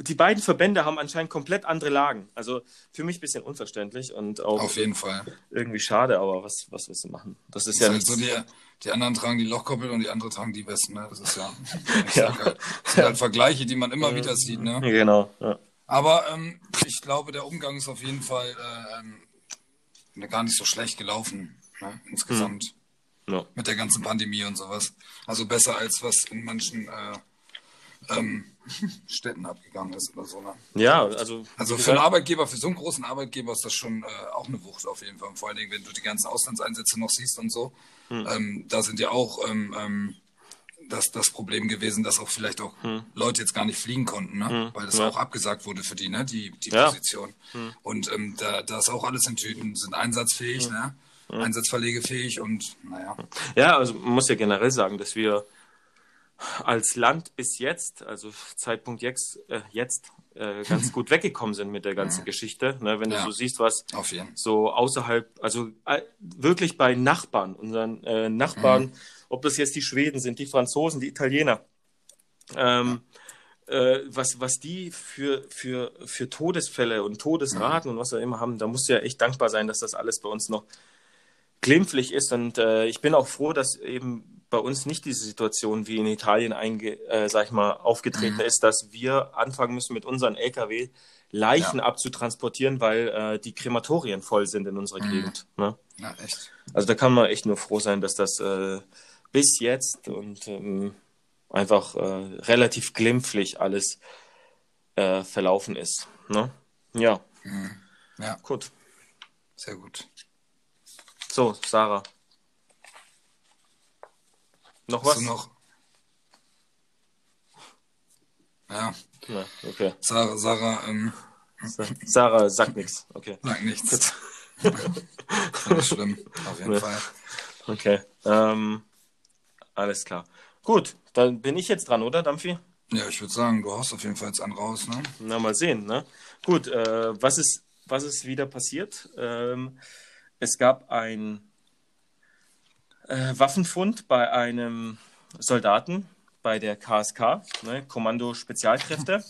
die beiden Verbände haben anscheinend komplett andere Lagen. Also für mich ein bisschen unverständlich und auch auf jeden Fall irgendwie schade, aber was, was willst du machen? Das ist das ja ist halt so die, die anderen tragen die Lochkoppel und die anderen tragen die Westen. Ne? Das ist ja, (laughs) ja. Halt, das sind halt Vergleiche, die man immer wieder sieht. Ne? Genau. Ja. Aber ähm, ich glaube, der Umgang ist auf jeden Fall äh, gar nicht so schlecht gelaufen ne? insgesamt. Hm. Ja. Mit der ganzen Pandemie und sowas. Also besser als was in manchen äh, ähm, (laughs) Städten abgegangen ist oder so. Ne? Ja, also. Also für einen Arbeitgeber, für so einen großen Arbeitgeber ist das schon äh, auch eine Wucht auf jeden Fall. Und vor allen Dingen, wenn du die ganzen Auslandseinsätze noch siehst und so. Hm. Ähm, da sind ja auch ähm, ähm, das, das Problem gewesen, dass auch vielleicht auch hm. Leute jetzt gar nicht fliegen konnten, ne? Hm. weil das ja. auch abgesagt wurde für die, ne? die, die ja. Position. Hm. Und ähm, da, da ist auch alles in Tüten, sind einsatzfähig, hm. ne? Einsatzverlegefähig und naja. Ja, also man muss ja generell sagen, dass wir als Land bis jetzt, also Zeitpunkt jetzt, äh, jetzt äh, ganz (laughs) gut weggekommen sind mit der ganzen. Geschichte. Ne? Wenn ja. du so siehst, was so außerhalb, also äh, wirklich bei Nachbarn, unseren äh, Nachbarn, mhm. ob das jetzt die Schweden sind, die Franzosen, die Italiener, ähm, äh, was, was die für, für, für Todesfälle und Todesraten mhm. und was auch immer haben, da musst du ja echt dankbar sein, dass das alles bei uns noch glimpflich ist. Und äh, ich bin auch froh, dass eben bei uns nicht diese Situation wie in Italien einge, äh, sag ich mal, aufgetreten mhm. ist, dass wir anfangen müssen, mit unseren Lkw Leichen ja. abzutransportieren, weil äh, die Krematorien voll sind in unserer mhm. Gegend. Ne? Ja, echt. Also da kann man echt nur froh sein, dass das äh, bis jetzt und ähm, einfach äh, relativ glimpflich alles äh, verlaufen ist. Ne? Ja. Mhm. Ja. Gut. Sehr gut. So, Sarah. Noch was? noch? Ja. ja okay. Sarah, Sarah, ähm, Sarah sagt nichts. Okay. Sagt nichts. Nicht schlimm, auf jeden ja. Fall. Okay. Ähm, alles klar. Gut, dann bin ich jetzt dran, oder, Dampfi? Ja, ich würde sagen, du hast auf jeden Fall jetzt einen raus, ne? Na, mal sehen, ne? Gut, äh, was ist, was ist wieder passiert? Ähm, es gab ein äh, Waffenfund bei einem Soldaten bei der KSK, ne, Kommando Spezialkräfte,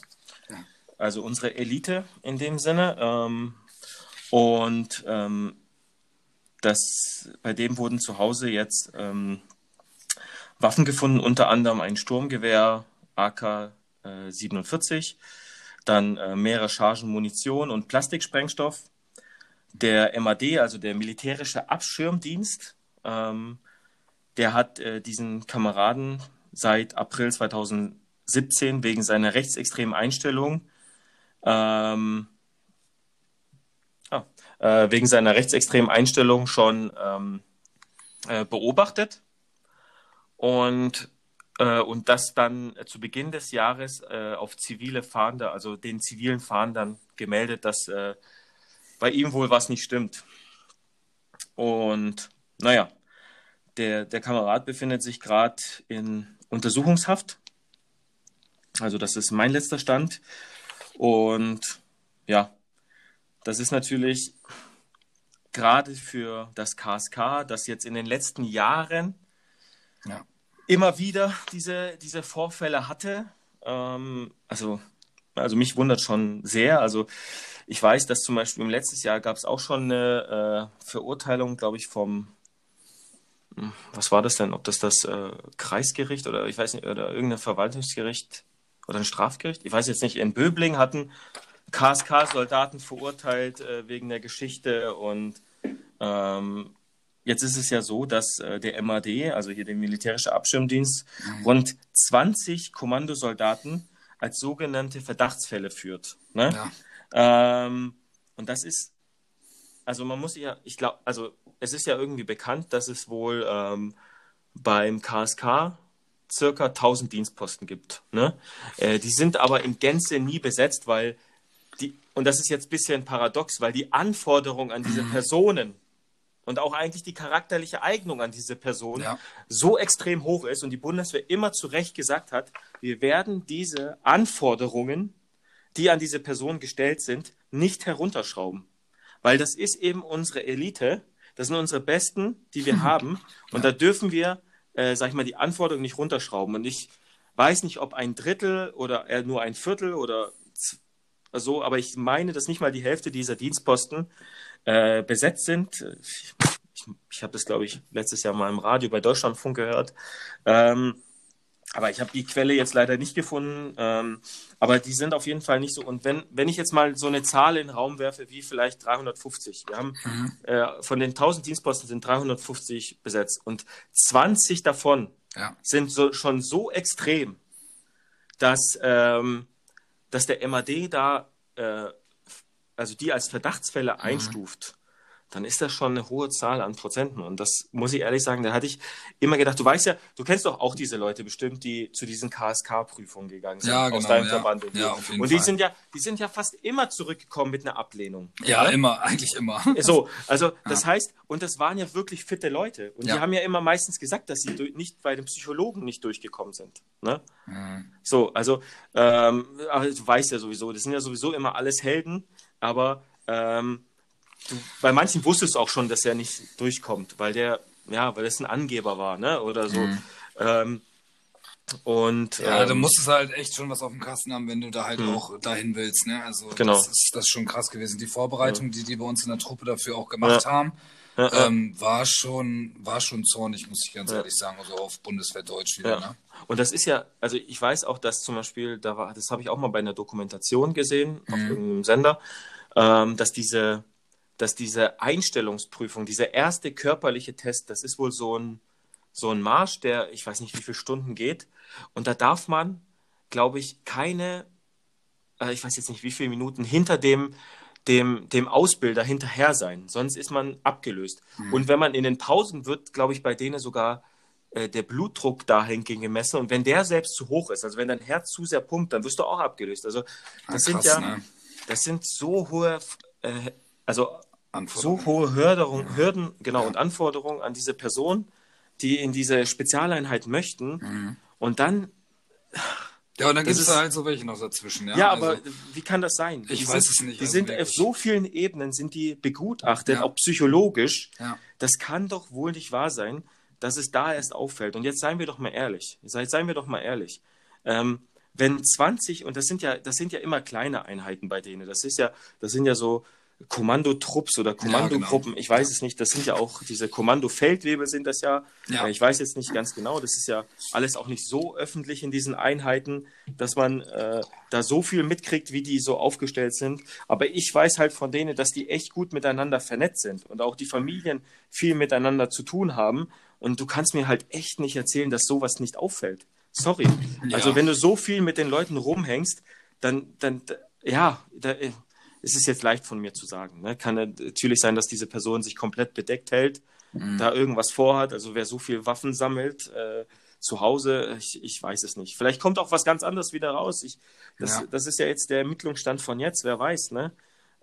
also unsere Elite in dem Sinne. Ähm, und ähm, das, bei dem wurden zu Hause jetzt ähm, Waffen gefunden, unter anderem ein Sturmgewehr AK äh, 47, dann äh, mehrere Chargen Munition und Plastiksprengstoff, der MAD, also der militärische Abschirmdienst, ähm, der hat äh, diesen Kameraden seit April 2017 wegen seiner rechtsextremen Einstellung ähm, ah, äh, wegen seiner rechtsextremen Einstellung schon ähm, äh, beobachtet und äh, und das dann zu Beginn des Jahres äh, auf zivile Fahnder, also den zivilen Fahndern gemeldet, dass äh, bei ihm wohl was nicht stimmt. Und naja, der, der Kamerad befindet sich gerade in Untersuchungshaft. Also das ist mein letzter Stand. Und ja, das ist natürlich gerade für das KSK, das jetzt in den letzten Jahren ja. immer wieder diese, diese Vorfälle hatte. Ähm, also, also mich wundert schon sehr. Also ich weiß, dass zum Beispiel im letzten Jahr gab es auch schon eine äh, Verurteilung, glaube ich, vom, was war das denn? Ob das das äh, Kreisgericht oder ich weiß nicht, oder irgendein Verwaltungsgericht oder ein Strafgericht? Ich weiß jetzt nicht. In Böbling hatten KSK-Soldaten verurteilt äh, wegen der Geschichte und ähm, Jetzt ist es ja so, dass äh, der MAD, also hier der militärische Abschirmdienst, mhm. rund 20 Kommandosoldaten als sogenannte Verdachtsfälle führt. Ne? Ja. Ähm, und das ist, also man muss ja, ich glaube, also es ist ja irgendwie bekannt, dass es wohl ähm, beim KSK circa 1000 Dienstposten gibt. Ne? Äh, die sind aber in Gänze nie besetzt, weil die, und das ist jetzt ein bisschen paradox, weil die Anforderungen an diese Personen und auch eigentlich die charakterliche Eignung an diese Person ja. so extrem hoch ist und die Bundeswehr immer zu Recht gesagt hat, wir werden diese Anforderungen die an diese Person gestellt sind, nicht herunterschrauben. Weil das ist eben unsere Elite, das sind unsere Besten, die wir (laughs) haben. Und da dürfen wir, äh, sag ich mal, die Anforderungen nicht runterschrauben. Und ich weiß nicht, ob ein Drittel oder eher nur ein Viertel oder so, aber ich meine, dass nicht mal die Hälfte dieser Dienstposten äh, besetzt sind. Ich, ich, ich habe das, glaube ich, letztes Jahr mal im Radio bei Deutschlandfunk gehört. Ähm, aber ich habe die Quelle jetzt leider nicht gefunden. Ähm, aber die sind auf jeden Fall nicht so. Und wenn, wenn ich jetzt mal so eine Zahl in den Raum werfe, wie vielleicht 350. Wir haben mhm. äh, von den 1000 Dienstposten sind 350 besetzt und 20 davon ja. sind so, schon so extrem, dass, ähm, dass der MAD da, äh, also die als Verdachtsfälle einstuft, dann ist das schon eine hohe Zahl an Prozenten. Und das muss ich ehrlich sagen, da hatte ich immer gedacht, du weißt ja, du kennst doch auch diese Leute bestimmt, die zu diesen KSK-Prüfungen gegangen sind Ja, aus genau, deinem ja. Verband. Und, Ja, und die Fall. sind ja, die sind ja fast immer zurückgekommen mit einer Ablehnung. Ja, immer, eigentlich immer. So, also (laughs) das heißt, und das waren ja wirklich fitte Leute. Und die haben ja immer meistens gesagt, dass sie nicht bei den Psychologen nicht durchgekommen sind. Ne? Mhm. So, also ähm, aber du weißt ja sowieso, das sind ja sowieso immer alles Helden, aber ähm, du, bei manchen wusstest du auch schon, dass er nicht durchkommt, weil der, ja, weil das ein Angeber war, ne? Oder so. Ähm, und Mhm. Ja, ähm, du musst es halt echt schon was auf dem Kasten haben, wenn du da halt auch dahin willst. Ne? Also Genau. das, ist, das ist schon krass gewesen. Die Vorbereitung, die die bei uns in der Truppe dafür auch gemacht Ja. haben, Ja, ja. ähm, war schon war schon zornig, muss ich ganz ehrlich sagen. Also auf Bundeswehrdeutsch wieder. Ja. Ne? Und das ist ja, also ich weiß auch, dass zum Beispiel, da war, das habe ich auch mal bei einer Dokumentation gesehen, auf Mhm. irgendeinem Sender, ähm, dass diese, dass diese Einstellungsprüfung, dieser erste körperliche Test, das ist wohl so ein, so ein Marsch, der, ich weiß nicht, wie viele Stunden geht. Und da darf man, glaube ich, keine, äh, ich weiß jetzt nicht, wie viele Minuten hinter dem, dem, dem Ausbilder hinterher sein. Sonst ist man abgelöst. Und wenn man in den Pausen wird, glaube ich, bei denen sogar äh, der Blutdruck dahingehend gemessen. Und wenn der selbst zu hoch ist, also wenn dein Herz zu sehr pumpt, dann wirst du auch abgelöst. Also das sind krass, ja, ne? das sind so hohe, äh, also. So hohe Hörderung, Hürden, genau, und Anforderungen an diese Person, die in diese Spezialeinheit möchten. Mhm. Und dann, Ja, und dann gibt es da halt so welche noch dazwischen. Ja, ja, also, aber wie kann das sein? Ich die weiß sind, es nicht, Die also sind wirklich. auf so vielen Ebenen sind die begutachtet, Ja. auch psychologisch. Ja. Das kann doch wohl nicht wahr sein, dass es da erst auffällt. Und jetzt seien wir doch mal ehrlich. Jetzt seien wir doch mal ehrlich. Ähm, wenn 20, und das sind ja, das sind ja immer kleine Einheiten bei denen. Das ist ja, das sind ja so Kommandotrupps oder Kommandogruppen. genau. Ich weiß es nicht. Das sind ja auch diese Kommandofeldwebel sind das ja. Ja. Äh, Ich weiß jetzt nicht ganz genau. Das ist ja alles auch nicht so öffentlich in diesen Einheiten, dass man äh, da so viel mitkriegt, wie die so aufgestellt sind. Aber ich weiß halt von denen, dass die echt gut miteinander vernetzt sind und auch die Familien viel miteinander zu tun haben. Und du kannst mir halt echt nicht erzählen, dass sowas nicht auffällt. Sorry. Ja. Also wenn du so viel mit den Leuten rumhängst, dann, dann da- ja, da, äh, es ist jetzt leicht von mir zu sagen. Ne? Kann natürlich sein, dass diese Person sich komplett bedeckt hält, Mhm. da irgendwas vorhat. Also wer so viel Waffen sammelt äh, zu Hause, ich, ich weiß es nicht. Vielleicht kommt auch was ganz anderes wieder raus. Ich, das, Ja. das ist ja jetzt der Ermittlungsstand von jetzt, wer weiß. Ne?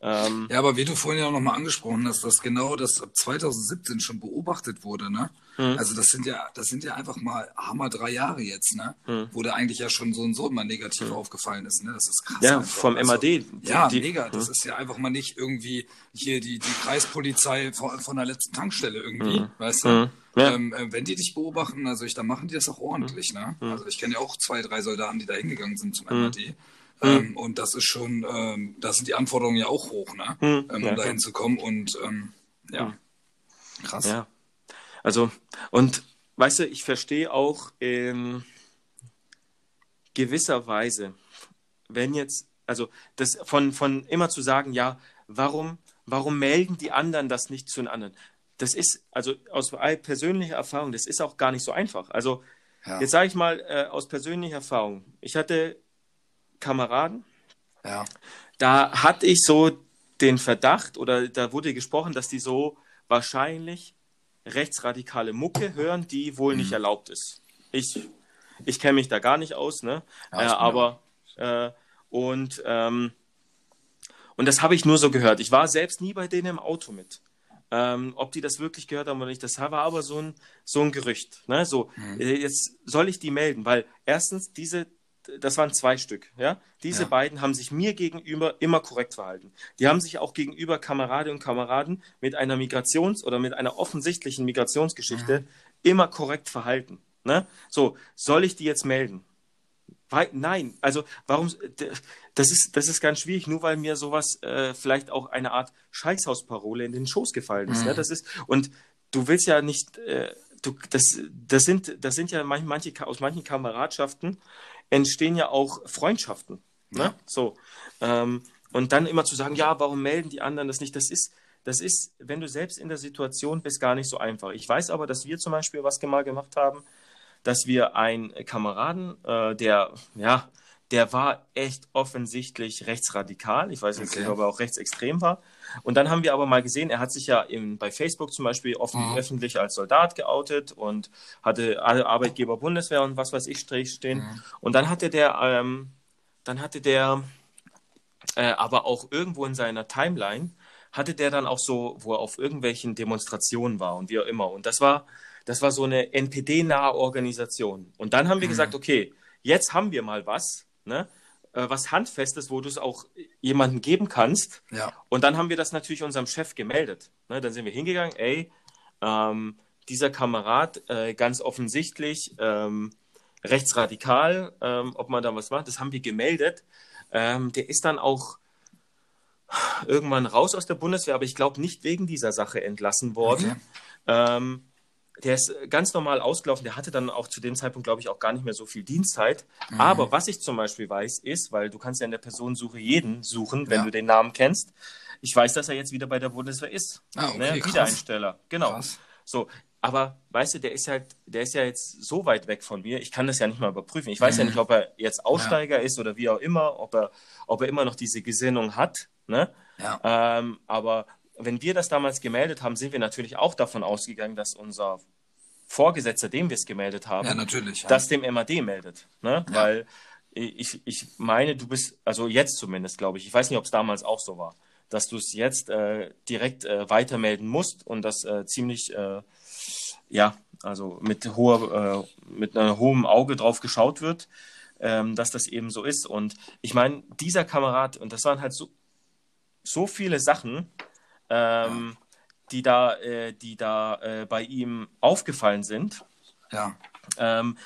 Ähm, Ja, aber wie du vorhin ja auch nochmal angesprochen hast, dass genau das ab 2017 schon beobachtet wurde, ne? Mhm. Also das sind ja, das sind ja einfach mal Hammer drei Jahre jetzt, ne? Wo der eigentlich ja schon so und so immer negativ aufgefallen ist, ne? Das ist krass. Mhm. ja, einfach. vom Also, MAD. Ja, die, mega. Das ist ja einfach mal nicht irgendwie hier die, die Kreispolizei von, von der letzten Tankstelle irgendwie, weißt du? Mhm. Ja. Ähm, äh, wenn die dich beobachten, also ich, dann machen die das auch ordentlich, ne? Mhm. Also ich kenne ja auch zwei, drei Soldaten, die da hingegangen sind zum MAD. Ähm, und das ist schon, ähm, da sind die Anforderungen ja auch hoch, ne? Mhm. Ähm, Ja, um da hinzukommen und ähm, ja. Krass. Ja. Also, und weißt du, ich verstehe auch in gewisser Weise, wenn jetzt, also das von, von immer zu sagen, ja, warum, warum melden die anderen das nicht zu den anderen? Das ist, also aus persönlicher Erfahrung, das ist auch gar nicht so einfach. Also, Ja. jetzt sage ich mal äh, aus persönlicher Erfahrung, ich hatte Kameraden, Ja. da hatte ich so den Verdacht oder da wurde gesprochen, dass die so wahrscheinlich rechtsradikale Mucke hören, die wohl nicht erlaubt ist. Ich, ich kenne mich da gar nicht aus, ne? Ja, äh, aber äh, und ähm, und das habe ich nur so gehört. Ich war selbst nie bei denen im Auto mit. Ähm, ob die das wirklich gehört haben oder nicht, das war aber so ein, so ein Gerücht. Ne? So, äh, jetzt soll ich die melden, weil erstens, diese, das waren zwei Stück, ja. Diese Ja. beiden haben sich mir gegenüber immer korrekt verhalten. Die haben sich auch gegenüber Kameradinnen und Kameraden mit einer Migrations- oder mit einer offensichtlichen Migrationsgeschichte immer korrekt verhalten. Ne? So, soll ich die jetzt melden? Wei- Nein, also warum, das ist, das ist ganz schwierig, nur weil mir sowas äh, vielleicht auch eine Art Scheißhausparole in den Schoß gefallen ist. Ne? Das ist, und du willst ja nicht, äh, du, das, das, sind, das sind ja manche, manche, aus manchen Kameradschaften entstehen ja auch Freundschaften. Ne? So. Ähm, und dann immer zu sagen, ja, warum melden die anderen das nicht? Das ist, das ist, wenn du selbst in der Situation bist, gar nicht so einfach. Ich weiß aber, dass wir zum Beispiel was mal gemacht haben, dass wir einen Kameraden, äh, der, ja, der war echt offensichtlich rechtsradikal. Ich weiß nicht, Okay. ob er auch rechtsextrem war. Und dann haben wir aber mal gesehen, er hat sich ja in, bei Facebook zum Beispiel offen, Mhm. öffentlich als Soldat geoutet und hatte alle Arbeitgeber Bundeswehr und was weiß ich Strich stehen. Mhm. Und dann hatte der, ähm, dann hatte der äh, aber auch irgendwo in seiner Timeline hatte der dann auch so, wo er auf irgendwelchen Demonstrationen war und wie auch immer. Und das war, das war so eine NPD-nahe Organisation. Und dann haben wir Mhm. gesagt, okay, jetzt haben wir mal was, ne? äh, was Handfestes, wo du es auch jemandem geben kannst. Ja. Und dann haben wir das natürlich unserem Chef gemeldet. Ne? Dann sind wir hingegangen, ey, ähm, dieser Kamerad, äh, ganz offensichtlich ähm, rechtsradikal, ähm, ob man da was macht, das haben wir gemeldet. Ähm, der ist dann auch irgendwann raus aus der Bundeswehr, aber ich glaube nicht wegen dieser Sache entlassen worden. Okay. Der ist ganz normal ausgelaufen. Der hatte dann auch zu dem Zeitpunkt, glaube ich, auch gar nicht mehr so viel Dienstzeit. Mhm. Aber was ich zum Beispiel weiß, ist, weil du kannst ja in der Personensuche jeden suchen, wenn Ja. du den Namen kennst. Ich weiß, dass er jetzt wieder bei der Bundeswehr ist. Ah, okay, ne? Wiedereinsteller. Genau. Krass. So, aber weißt du, der ist halt, der ist ja jetzt so weit weg von mir. Ich kann das ja nicht mal überprüfen. Ich weiß ja Mhm. nicht, ob er jetzt Aussteiger ist oder wie auch immer, ob er, ob er immer noch diese Gesinnung hat. Ne? Ja. Ähm, aber wenn wir das damals gemeldet haben, sind wir natürlich auch davon ausgegangen, dass unser Vorgesetzter, dem wir es gemeldet haben, Ja, das dem MAD meldet. Ne? Ja. Weil ich, ich meine, du bist, also jetzt zumindest, glaube ich, ich weiß nicht, ob es damals auch so war, dass du es jetzt äh, direkt äh, weitermelden musst und das äh, ziemlich, äh, ja, also mit hoher, äh, mit einem hohen Auge drauf geschaut wird, ähm, dass das eben so ist. Und ich meine, dieser Kamerad, und das waren halt so, so viele Sachen, ähm, die da, äh, die da äh, bei ihm aufgefallen sind. ja. Ähm,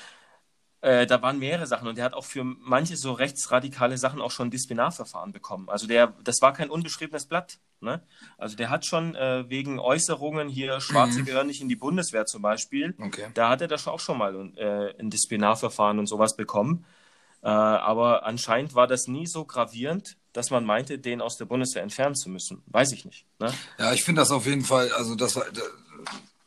äh, da waren mehrere Sachen und er hat auch für manche so rechtsradikale Sachen auch schon Disziplinarverfahren bekommen. Also der, das war kein unbeschriebenes Blatt. Ne? Also der hat schon äh, wegen Äußerungen hier, Schwarze Mhm. gehören nicht in die Bundeswehr zum Beispiel, Okay. da hat er das auch schon mal äh, ein Disziplinarverfahren und sowas bekommen. Äh, aber anscheinend war das nie so gravierend, dass man meinte, den aus der Bundeswehr entfernen zu müssen. Weiß ich nicht. Ne? Ja, ich finde das auf jeden Fall, also das war,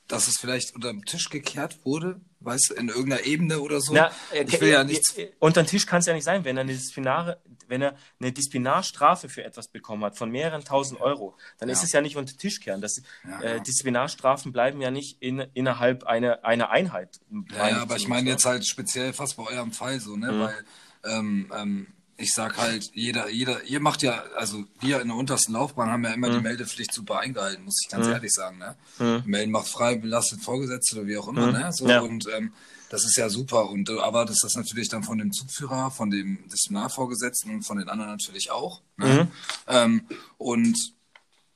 dass es vielleicht unter den Tisch gekehrt wurde, weißt du, in irgendeiner Ebene oder so. Na, äh, ich will ja äh, nichts. äh, Unter den Tisch kann es ja nicht sein, wenn er eine Disziplinare, wenn er eine Disziplinarstrafe für etwas bekommen hat von mehreren tausend Euro, dann ist Ja. es ja nicht unter den Tisch kehren. Das, Ja, äh, ja. Disziplinarstrafen bleiben ja nicht in, innerhalb einer, einer Einheit. Ja, aber ich meine jetzt halt speziell fast bei eurem Fall so, ne? Mhm. Weil ähm, ähm, ich sag halt, jeder, jeder, ihr macht ja, also wir in der untersten Laufbahn haben ja immer die Meldepflicht super eingehalten, muss ich ganz Mhm. ehrlich sagen, ne? Mhm. Melden macht frei, belastet Vorgesetzte oder wie auch immer, Mhm. ne? So, Ja. und ähm, das ist ja super. Und du erwartest das natürlich dann von dem Zugführer, von dem Disziplinarvorgesetzten und von den anderen natürlich auch. Ne? Mhm. Ähm, und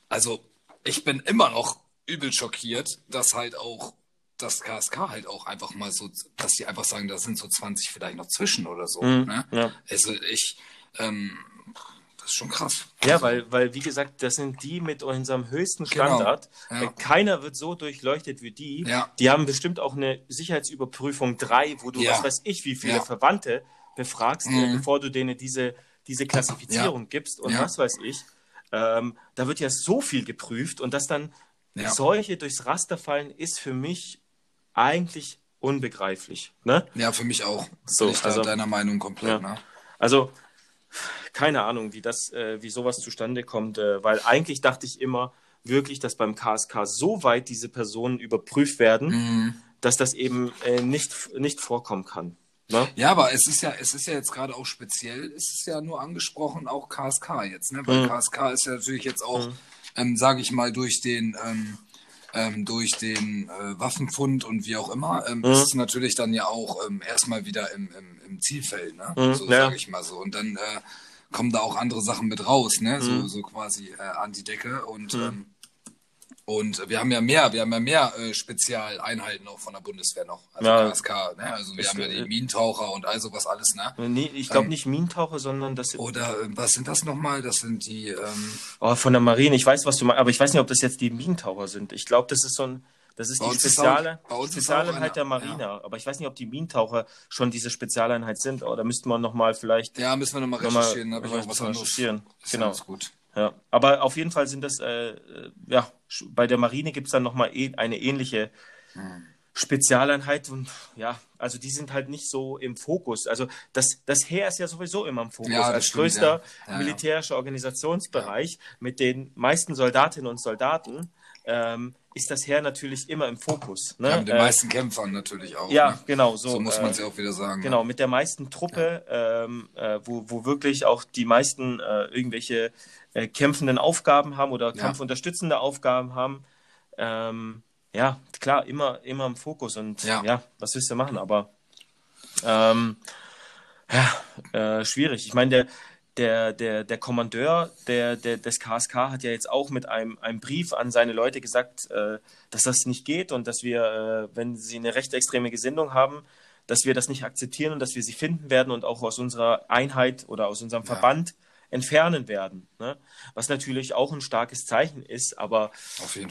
also ich bin immer noch übel schockiert, dass halt auch das KSK halt auch einfach mal so, dass die einfach sagen, da sind so 20 vielleicht noch zwischen oder so. Mhm. Ne? Ja. Also ich, ähm, das ist schon krass. Ja, weil, weil, wie gesagt, das sind die mit unserem höchsten Genau. Standard. Ja. Äh, Keiner wird so durchleuchtet wie die. Ja. Die haben bestimmt auch eine Sicherheitsüberprüfung 3, wo du, Ja. was weiß ich, wie viele Ja. Verwandte befragst, äh, Mhm. bevor du denen diese, diese Klassifizierung gibst und Ja. was weiß ich. Ähm, da wird ja so viel geprüft und dass dann Ja. solche durchs Raster fallen, ist für mich eigentlich unbegreiflich. Ne? Ja, für mich auch. So, Bin ich also- deiner Meinung komplett, Ja. ne? Also, keine Ahnung, wie das, äh, wie sowas zustande kommt, äh, weil eigentlich dachte ich immer wirklich, dass beim KSK so weit diese Personen überprüft werden, Mhm. dass das eben äh, nicht, nicht vorkommen kann. Ne? Ja, aber es ist ja, es ist ja jetzt gerade auch speziell, es ist ja nur angesprochen, auch KSK jetzt, ne? Weil Mhm. KSK ist ja natürlich jetzt auch, Mhm. ähm, sage ich mal, durch den, ähm, ähm, durch den äh, Waffenfund und wie auch immer, ähm, Mhm. ist es natürlich dann ja auch ähm, erstmal wieder im, im, im Zielfeld, ne? Mhm, So ja. sage ich mal so. Und dann äh, kommen da auch andere Sachen mit raus, ne? So, Mhm. so quasi äh, an die Decke und Mhm. ähm, und wir haben ja mehr, wir haben ja mehr äh, Spezialeinheiten auch von der Bundeswehr noch. Also Ja. KSK, ne? Also wir haben ja die äh, Minentaucher und all sowas alles, ne? Nee, ich glaube Ähm, nicht Minentaucher, sondern das Oder äh, was sind das nochmal? Das sind die, ähm, oh, von der Marine. Ich weiß, was du meinst, aber ich weiß nicht, ob das jetzt die Minentaucher sind. Ich glaube, das ist so ein, das ist Bei die auch Spezialeinheit der Marine. Aber ich weiß nicht, ob die Minentaucher schon diese Spezialeinheit sind. Oder müssten wir nochmal vielleicht ja, müssen wir nochmal Noch mal- recherchieren, da habe ich noch mal was anderes. recherchieren. Ist Genau. Gut. Ja, aber auf jeden Fall sind das, äh, äh, ja, bei der Marine gibt es dann nochmal eh, eine ähnliche Spezialeinheit und ja, also die sind halt nicht so im Fokus. Also das, das Heer ist ja sowieso immer im Fokus. Ja, Als stimmt, größter. Ja, ja. militärischer Organisationsbereich mit den meisten Soldatinnen und Soldaten ähm, ist das Heer natürlich immer im Fokus. Ne? Ja, mit den Äh, meisten Kämpfern natürlich auch. ja, ne? genau, so. So, muss äh, man es ja auch wieder sagen. Genau, mit der meisten Truppe, ähm, äh, wo, wo wirklich auch die meisten äh, irgendwelche äh, kämpfenden Aufgaben haben oder Ja. kampfunterstützende Aufgaben haben. Ähm, ja, klar, immer, immer im Fokus und Ja. ja, was willst du machen? Aber ähm, ja, äh, schwierig. Ich meine, der, der, der, der Kommandeur der, der, des KSK hat ja jetzt auch mit einem, einem Brief an seine Leute gesagt, äh, dass das nicht geht und dass wir, äh, wenn sie eine rechtsextreme Gesinnung haben, dass wir das nicht akzeptieren und dass wir sie finden werden und auch aus unserer Einheit oder aus unserem Ja. Verband entfernen werden. Ne? Was natürlich auch ein starkes Zeichen ist, aber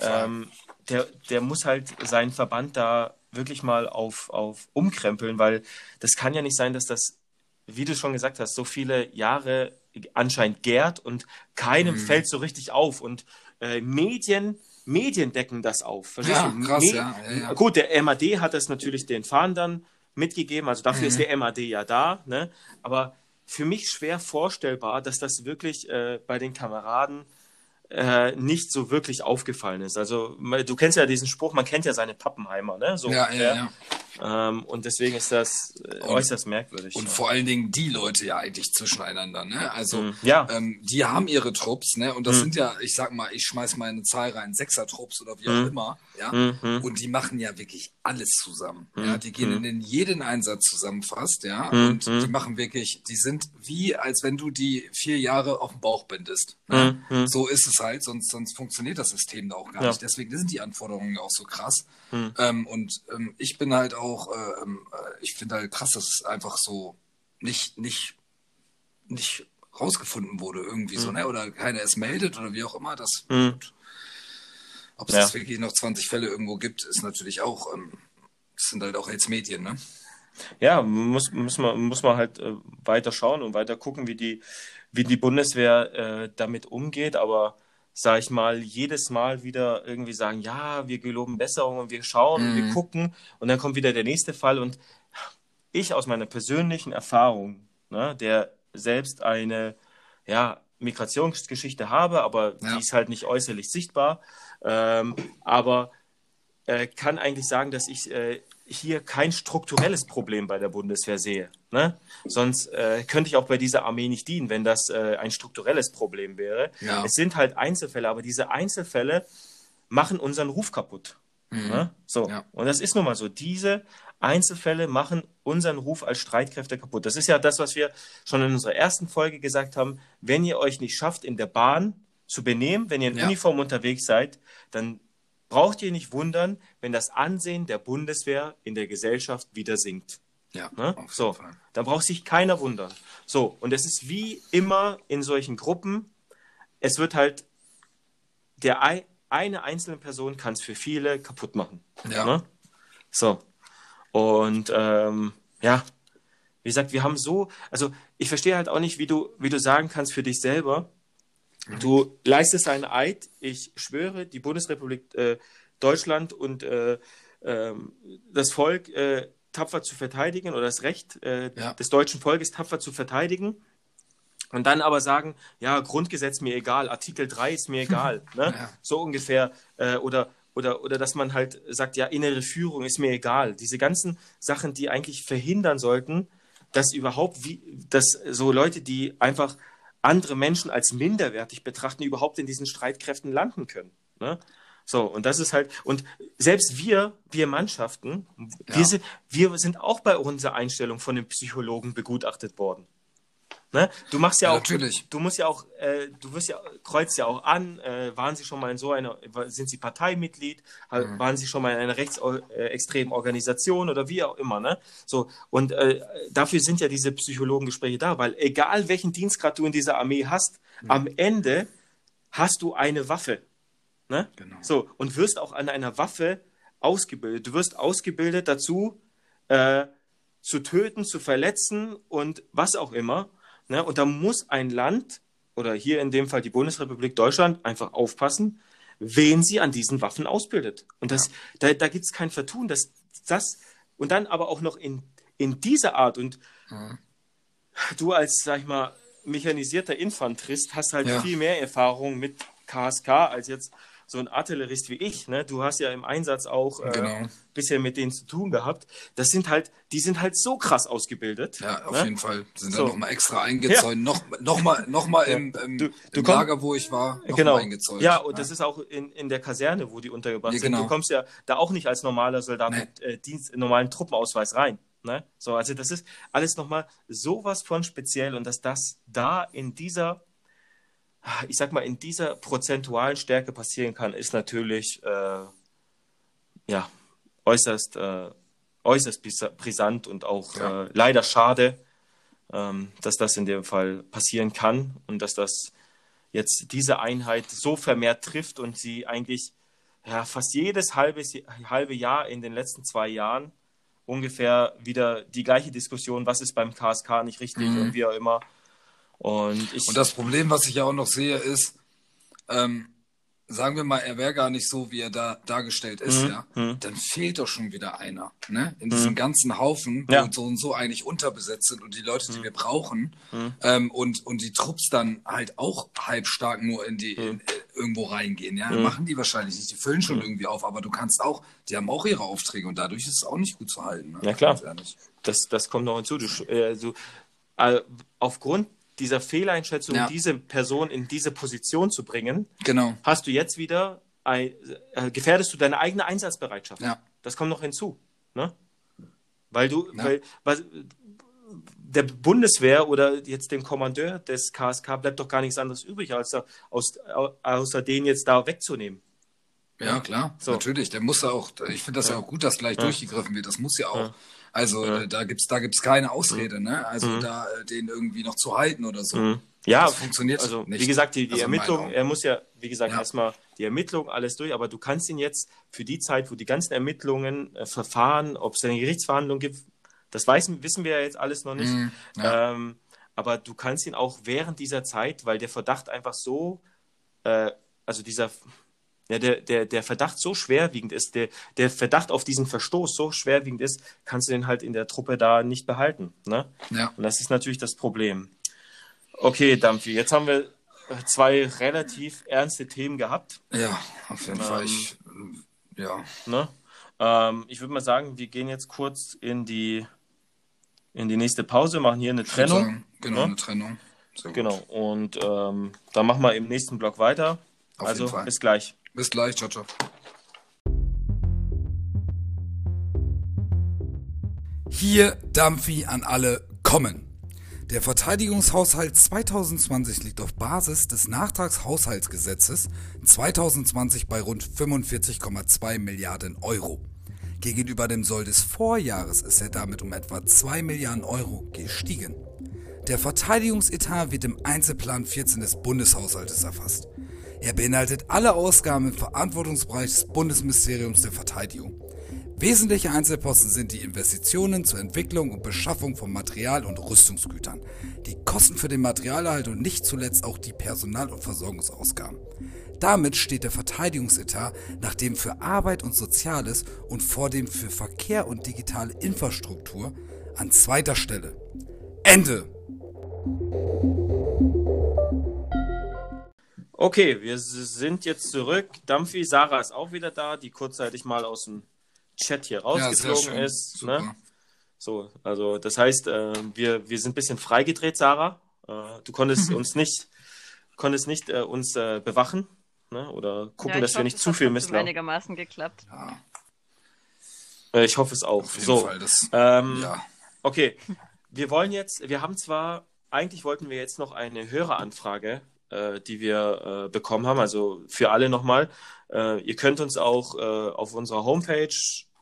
ähm, der, der muss halt seinen Verband da wirklich mal auf, auf umkrempeln, weil das kann ja nicht sein, dass das, wie du schon gesagt hast, so viele Jahre anscheinend gärt und keinem Mhm. fällt so richtig auf. Und äh, Medien, Medien decken das auf. Verstehst Ja, du? krass, Me- ja, ja. Gut, der MAD hat das natürlich den Fahndern mitgegeben, also dafür Mhm. ist der MAD ja da, ne? aber für mich schwer vorstellbar, dass das wirklich äh, bei den Kameraden äh, nicht so wirklich aufgefallen ist. Also du kennst ja diesen Spruch, man kennt ja seine Pappenheimer, ne? So ja, ja, ja. Ähm, und deswegen ist das äh, äußerst merkwürdig. Und ja. vor allen Dingen die Leute ja eigentlich zwischeneinander, ne? Also Mhm. Ja. ähm, die haben ihre Trupps, ne? Und das Mhm. sind ja, ich sag mal, ich schmeiß mal eine Zahl rein, Sechser-Trupps oder wie auch Mhm. immer, ja. Mhm. Und die machen ja wirklich alles zusammen. Mhm. Ja, die gehen Mhm. in den jeden Einsatz zusammen fast, ja. Mhm. Und die machen wirklich, die sind wie, als wenn du die vier Jahre auf dem Bauch bindest. Ne? Mhm. So ist es halt, sonst, sonst funktioniert das System da auch gar Ja. nicht. Deswegen sind die Anforderungen auch so krass. Mhm. Ähm, und ähm, ich bin halt auch, äh, ähm, äh, ich finde halt krass, dass es einfach so nicht, nicht, nicht rausgefunden wurde irgendwie so, ne? Oder keiner es meldet oder wie auch immer. Das Mhm. ob es Ja. jetzt wirklich noch 20 Fälle irgendwo gibt, ist natürlich auch, ähm, das sind halt auch jetzt Medien, ne? Ja, muss, muss, man, muss man halt äh, weiter schauen und weiter gucken, wie die, wie die Bundeswehr äh, damit umgeht. Aber sag ich mal, jedes Mal wieder irgendwie sagen, ja, wir geloben Besserung und wir schauen und wir Mhm. gucken und dann kommt wieder der nächste Fall. Und ich aus meiner persönlichen Erfahrung, ne, der selbst eine ja, Migrationsgeschichte habe, aber Ja. die ist halt nicht äußerlich sichtbar. Ähm, aber äh, kann eigentlich sagen, dass ich äh, hier kein strukturelles Problem bei der Bundeswehr sehe. Ne? Sonst äh, könnte ich auch bei dieser Armee nicht dienen, wenn das äh, ein strukturelles Problem wäre. Ja. Es sind halt Einzelfälle, aber diese Einzelfälle machen unseren Ruf kaputt. Ne? So. Ja. Und das ist nun mal so. Diese Einzelfälle machen unseren Ruf als Streitkräfte kaputt. Das ist ja das, was wir schon in unserer ersten Folge gesagt haben. Wenn ihr euch nicht schafft, in der Bahn zu benehmen, wenn ihr in Ja. Uniform unterwegs seid, dann braucht ihr nicht wundern, wenn das Ansehen der Bundeswehr in der Gesellschaft wieder sinkt. Ja, Ne? So, Fall. da braucht sich keiner wundern. So, und es ist wie immer in solchen Gruppen, es wird halt, der ei- eine einzelne Person kann es für viele kaputt machen. Ja. Ne? So, und ähm, ja, wie gesagt, wir haben so, also ich verstehe halt auch nicht, wie du, wie du sagen kannst für dich selber, du leistest einen Eid, ich schwöre, die Bundesrepublik äh, Deutschland und äh, ähm, das Volk äh, tapfer zu verteidigen oder das Recht äh, Ja. des deutschen Volkes tapfer zu verteidigen. Und dann aber sagen, ja, Grundgesetz mir egal, Artikel 3 ist mir egal. (laughs) Ne? Ja. So ungefähr. Äh, oder, oder, oder dass man halt sagt, ja, innere Führung ist mir egal. Diese ganzen Sachen, die eigentlich verhindern sollten, dass überhaupt, wie, dass so Leute, die einfach andere Menschen als minderwertig betrachten, überhaupt in diesen Streitkräften landen können. Ne? So, und das ist halt, und selbst wir, wir Mannschaften, Ja. wir, sind, wir sind auch bei unserer Einstellung von den Psychologen begutachtet worden. Ne? Du machst ja, Ja, auch, natürlich. du musst ja auch, äh, du wirst ja, kreuzt ja auch an, äh, waren Sie schon mal in so einer, sind Sie Parteimitglied, Mhm. waren Sie schon mal in einer rechtsextremen Organisation oder wie auch immer, ne? So, und äh, dafür sind ja diese Psychologengespräche da, weil egal welchen Dienstgrad du in dieser Armee hast, Mhm. am Ende hast du eine Waffe. Ne? Genau. So, und wirst auch an einer Waffe ausgebildet. Du wirst ausgebildet dazu, äh, zu töten, zu verletzen und was auch immer. Ne? Und da muss ein Land, oder hier in dem Fall die Bundesrepublik Deutschland, einfach aufpassen, wen sie an diesen Waffen ausbildet. Und das, da, da gibt es kein Vertun. Das, das, und dann aber auch noch in, in dieser Art und Mhm. du als, sag ich mal, mechanisierter Infanterist hast halt Ja. viel mehr Erfahrung mit KSK als jetzt so ein Artillerist wie ich. Ne? Du hast ja im Einsatz auch äh, Genau. bisher mit denen zu tun gehabt. Das sind halt, die sind halt so krass ausgebildet. Ja, auf ne? jeden Fall. Sind So. dann nochmal extra eingezäunt. Noch, noch mal, noch mal Ja. im, im, Du- du im komm- Lager, wo ich war, noch genau. eingezäunt. Ja, und das ist auch in, in der Kaserne, wo die untergebracht Ja, sind. genau. Du kommst ja da auch nicht als normaler Soldat Nee. mit äh, Dienst, normalen Truppenausweis rein. Ne? So, also das ist alles nochmal sowas von speziell und dass das da in dieser, ich sag mal, in dieser prozentualen Stärke passieren kann, ist natürlich äh, ja äußerst, äh, äußerst bris- brisant und auch Ja. äh, leider schade, ähm, dass das in dem Fall passieren kann und dass das jetzt diese Einheit so vermehrt trifft und sie eigentlich ja, fast jedes halbe, halbe Jahr in den letzten zwei Jahren ungefähr wieder die gleiche Diskussion, was ist beim KSK nicht richtig Mhm. und wie auch immer. Und ich Und das Problem, was ich ja auch noch sehe, ist, ähm, sagen wir mal, er wäre gar nicht so, wie er da dargestellt ist, Mhm, ja, mhm. dann fehlt doch schon wieder einer, ne? In diesem ganzen Haufen, wo Ja. so und so eigentlich unterbesetzt sind und die Leute, die Mhm. wir brauchen, Mhm. ähm, und, und die Trupps dann halt auch halb stark nur in die, in, äh, irgendwo reingehen, ja, Mhm. machen die wahrscheinlich nicht, die füllen schon irgendwie auf, aber du kannst auch, die haben auch ihre Aufträge und dadurch ist es auch nicht gut zu halten. Ne? Ja, klar. Das, das kommt noch hinzu. Du, äh, du, äh, aufgrund dieser Fehleinschätzung, Ja. diese Person in diese Position zu bringen, Genau, hast du jetzt wieder ein, äh, gefährdest du deine eigene Einsatzbereitschaft. ja. Das kommt noch hinzu. Ne? Weil du, Ja. weil, was, der Bundeswehr oder jetzt dem Kommandeur des KSK bleibt doch gar nichts anderes übrig, als da, aus, au- außer den jetzt da wegzunehmen. Ja, klar, So. natürlich. Der muss ja auch, ich finde das. Ja. auch gut, dass gleich durchgegriffen wird. Das muss ja auch. Also Ja. da gibt's da gibt's keine Ausrede, ne? Also Mhm. da äh, den irgendwie noch zu halten oder so. Mhm. Ja, Das funktioniert also nicht. wie gesagt, die, die Also Ermittlung, er muss ja, wie gesagt, Ja. erstmal die Ermittlung, alles durch, aber du kannst ihn jetzt für die Zeit, wo die ganzen Ermittlungen, äh, Verfahren, ob es eine Gerichtsverhandlung gibt, das weiß, wissen wir ja jetzt alles noch nicht. Mhm, ja. Ähm, aber du kannst ihn auch während dieser Zeit, weil der Verdacht einfach so, äh, also dieser, ja, der, der, der Verdacht so schwerwiegend ist, der, der Verdacht auf diesen Verstoß so schwerwiegend ist, kannst du den halt in der Truppe da nicht behalten. Ne? ja. Und das ist natürlich das Problem. Okay, Dampfi, jetzt haben wir äh, zwei relativ ernste Themen gehabt. Ja, auf jeden Ähm, Fall. Ich, äh, ja. Ne? Ähm, ich würde mal sagen, wir gehen jetzt kurz in die, in die nächste Pause, machen hier eine Ich Trennung. Sagen, genau, Ne? eine Trennung. Sehr gut. Genau, und ähm, dann machen wir im nächsten Block weiter. Auf also jeden Fall. bis gleich. Bis gleich, ciao, ciao. Hier Dampfi an alle kommen. Der Verteidigungshaushalt 2020 liegt auf Basis des Nachtragshaushaltsgesetzes 2020 bei rund 45,2 Milliarden Euro. Gegenüber dem Soll des Vorjahres ist er damit um etwa 2 Milliarden Euro gestiegen. Der Verteidigungsetat wird im Einzelplan 14 des Bundeshaushaltes erfasst. Er beinhaltet alle Ausgaben im Verantwortungsbereich des Bundesministeriums der Verteidigung. Wesentliche Einzelposten sind die Investitionen zur Entwicklung und Beschaffung von Material und Rüstungsgütern, die Kosten für den Materialerhalt und nicht zuletzt auch die Personal- und Versorgungsausgaben. Damit steht der Verteidigungsetat nach dem für Arbeit und Soziales und vor dem für Verkehr und digitale Infrastruktur an zweiter Stelle. Ende. Okay, wir sind jetzt zurück. Dampfi, Sarah ist auch wieder da, die kurzzeitig mal aus dem Chat hier rausgeflogen ist. Super. Ne? So, also das heißt, äh, wir, wir sind ein bisschen freigedreht, Sarah. Äh, du konntest (laughs) uns nicht, konntest nicht äh, uns äh, bewachen ne? oder gucken, Ja, dass ich wir hoffe, nicht zu viel misslaufen. einigermaßen geklappt. Ja, Äh, ich hoffe es auch. auf jeden So, Fall. Das, ähm, ja. okay. Wir wollen jetzt, wir haben zwar, eigentlich wollten wir jetzt noch eine Höreranfrage, äh, die wir äh, bekommen haben, also für alle nochmal. Äh, ihr könnt uns auch äh, auf unserer Homepage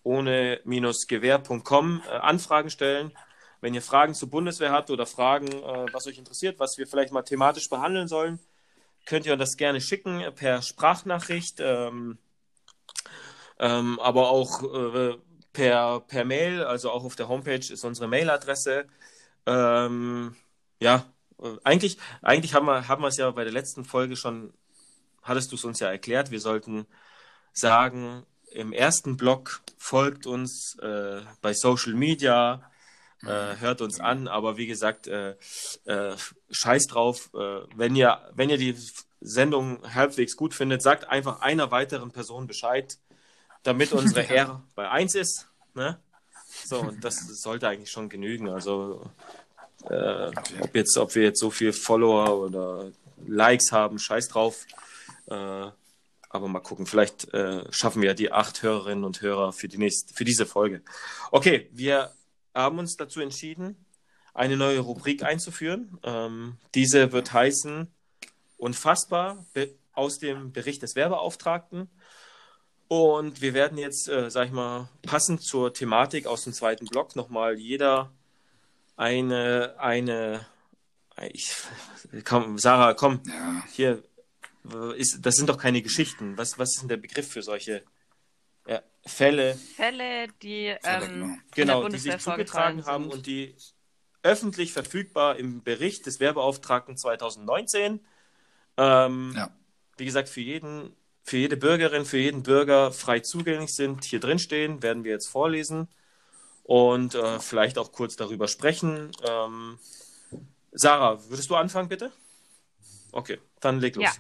ohne-gewehr.com äh, Anfragen stellen. Wenn ihr Fragen zur Bundeswehr habt oder Fragen, äh, was euch interessiert, was wir vielleicht mal thematisch behandeln sollen, könnt ihr das gerne schicken per Sprachnachricht, ähm, ähm, aber auch per, per Mail, also auch auf der Homepage ist unsere Mailadresse. Ähm, ja, eigentlich, eigentlich haben wir, haben wir es ja bei der letzten Folge schon, hattest du es uns ja erklärt, wir sollten sagen, im ersten Block folgt uns äh, bei Social Media, äh, hört uns an, aber wie gesagt, äh, äh, scheiß drauf. Äh, wenn, ihr, wenn ihr die Sendung halbwegs gut findet, sagt einfach einer weiteren Person Bescheid, damit unsere (laughs) R bei 1 ist. Ne? So, und das sollte eigentlich schon genügen. Also, äh, ob, jetzt, ob wir jetzt so viel Follower oder Likes haben, scheiß drauf. Äh, aber mal gucken, vielleicht äh, schaffen wir ja die acht Hörerinnen und Hörer für, die nächste, für diese Folge. Okay, wir haben uns dazu entschieden, eine neue Rubrik einzuführen. Ähm, diese wird heißen Unfassbar aus dem Bericht des Werbeauftragten. Und wir werden jetzt, äh, sag ich mal, passend zur Thematik aus dem zweiten Block nochmal jeder eine, eine, ich, komm, Sarah, komm, ja. hier, ist, das sind doch keine Geschichten. Was, was ist denn der Begriff für solche ja, Fälle? Fälle, die, ähm, genau, die sich zugetragen haben und die öffentlich verfügbar im Bericht des Werbeauftragten 2019, ähm, ja. wie gesagt, für jeden, für jede Bürgerin, für jeden Bürger frei zugänglich sind, hier drin stehen, werden wir jetzt vorlesen und äh, vielleicht auch kurz darüber sprechen. Ähm, Sarah, würdest du anfangen, bitte? Okay, dann leg los. Ja.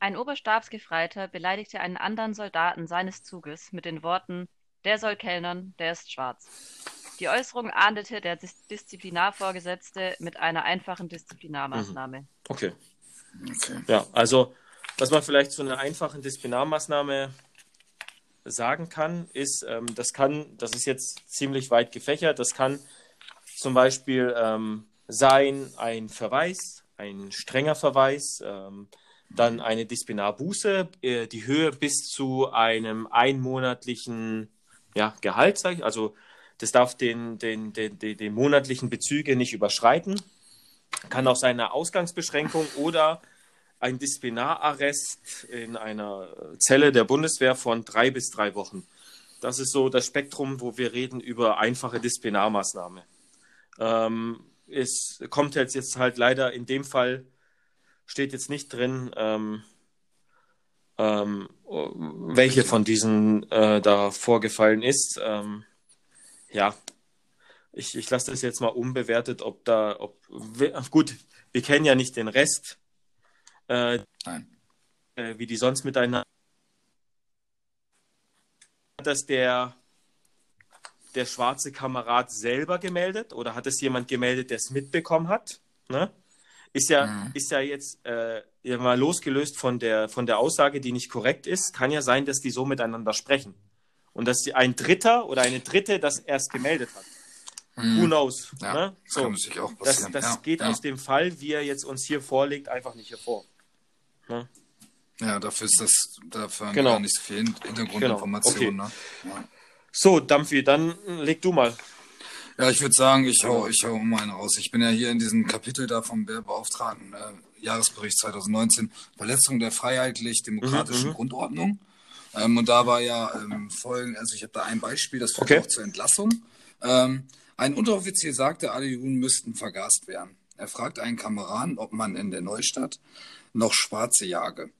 Ein Oberstabsgefreiter beleidigte einen anderen Soldaten seines Zuges mit den Worten: Der soll kellnern, der ist schwarz. Die Äußerung ahndete der Disziplinarvorgesetzte mit einer einfachen Disziplinarmaßnahme. Mhm. Okay. okay. Ja, also, was man vielleicht zu einer einfachen Disziplinarmaßnahme sagen kann, ist, ähm, das kann, das ist jetzt ziemlich weit gefächert, das kann zum Beispiel ähm, sein ein Verweis, ein strenger Verweis, ähm, dann eine Disziplinarbuße, äh, die Höhe bis zu einem einmonatlichen ja, Gehalt, also das darf den, den, den, den, den monatlichen Bezüge nicht überschreiten. Kann auch seine Ausgangsbeschränkung oder ein Disziplinararrest in einer Zelle der Bundeswehr von drei bis drei Wochen. Das ist so das Spektrum, wo wir reden über einfache Disziplinarmaßnahme. Ähm, es kommt jetzt, jetzt halt leider in dem Fall steht jetzt nicht drin, ähm, ähm, welche von diesen äh, da vorgefallen ist. Ähm, ja, ich, ich lasse das jetzt mal unbewertet, ob da, ob, gut, wir kennen ja nicht den Rest, äh. Äh, wie die sonst miteinander. Hat das der, der schwarze Kamerad selber gemeldet oder hat es jemand gemeldet, der es mitbekommen hat? Ne? Ist ja, mhm. ist ja jetzt äh, ja mal losgelöst von der, von der Aussage, die nicht korrekt ist, kann ja sein, dass die so miteinander sprechen. Und dass ein Dritter oder eine Dritte das erst gemeldet hat. Mhm. Who knows? Ja, ne? so, passieren. Das, das ja, geht aus dem Fall, wie er jetzt uns hier vorlegt, einfach nicht hervor. Ne? Ja, dafür ist das dafür genau. gar nicht so viel Hintergrundinformation. Genau. Okay. Ne? So, Dampfi, dann leg du mal. Ja, ich würde sagen, ich hau, ich hau mal einen raus. Ich bin ja hier in diesem Kapitel da vom Wehrbeauftragten, äh, Jahresbericht 2019, Verletzung der freiheitlich-demokratischen mhm, mhm, Grundordnung. Ähm, und da war ja ähm, folgend, also ich habe da ein Beispiel, das führt okay. auch zur Entlassung. Ähm, ein Unteroffizier sagte, alle Juden müssten vergast werden. Er fragt einen Kameraden, ob man in der Neustadt noch Schwarze jage.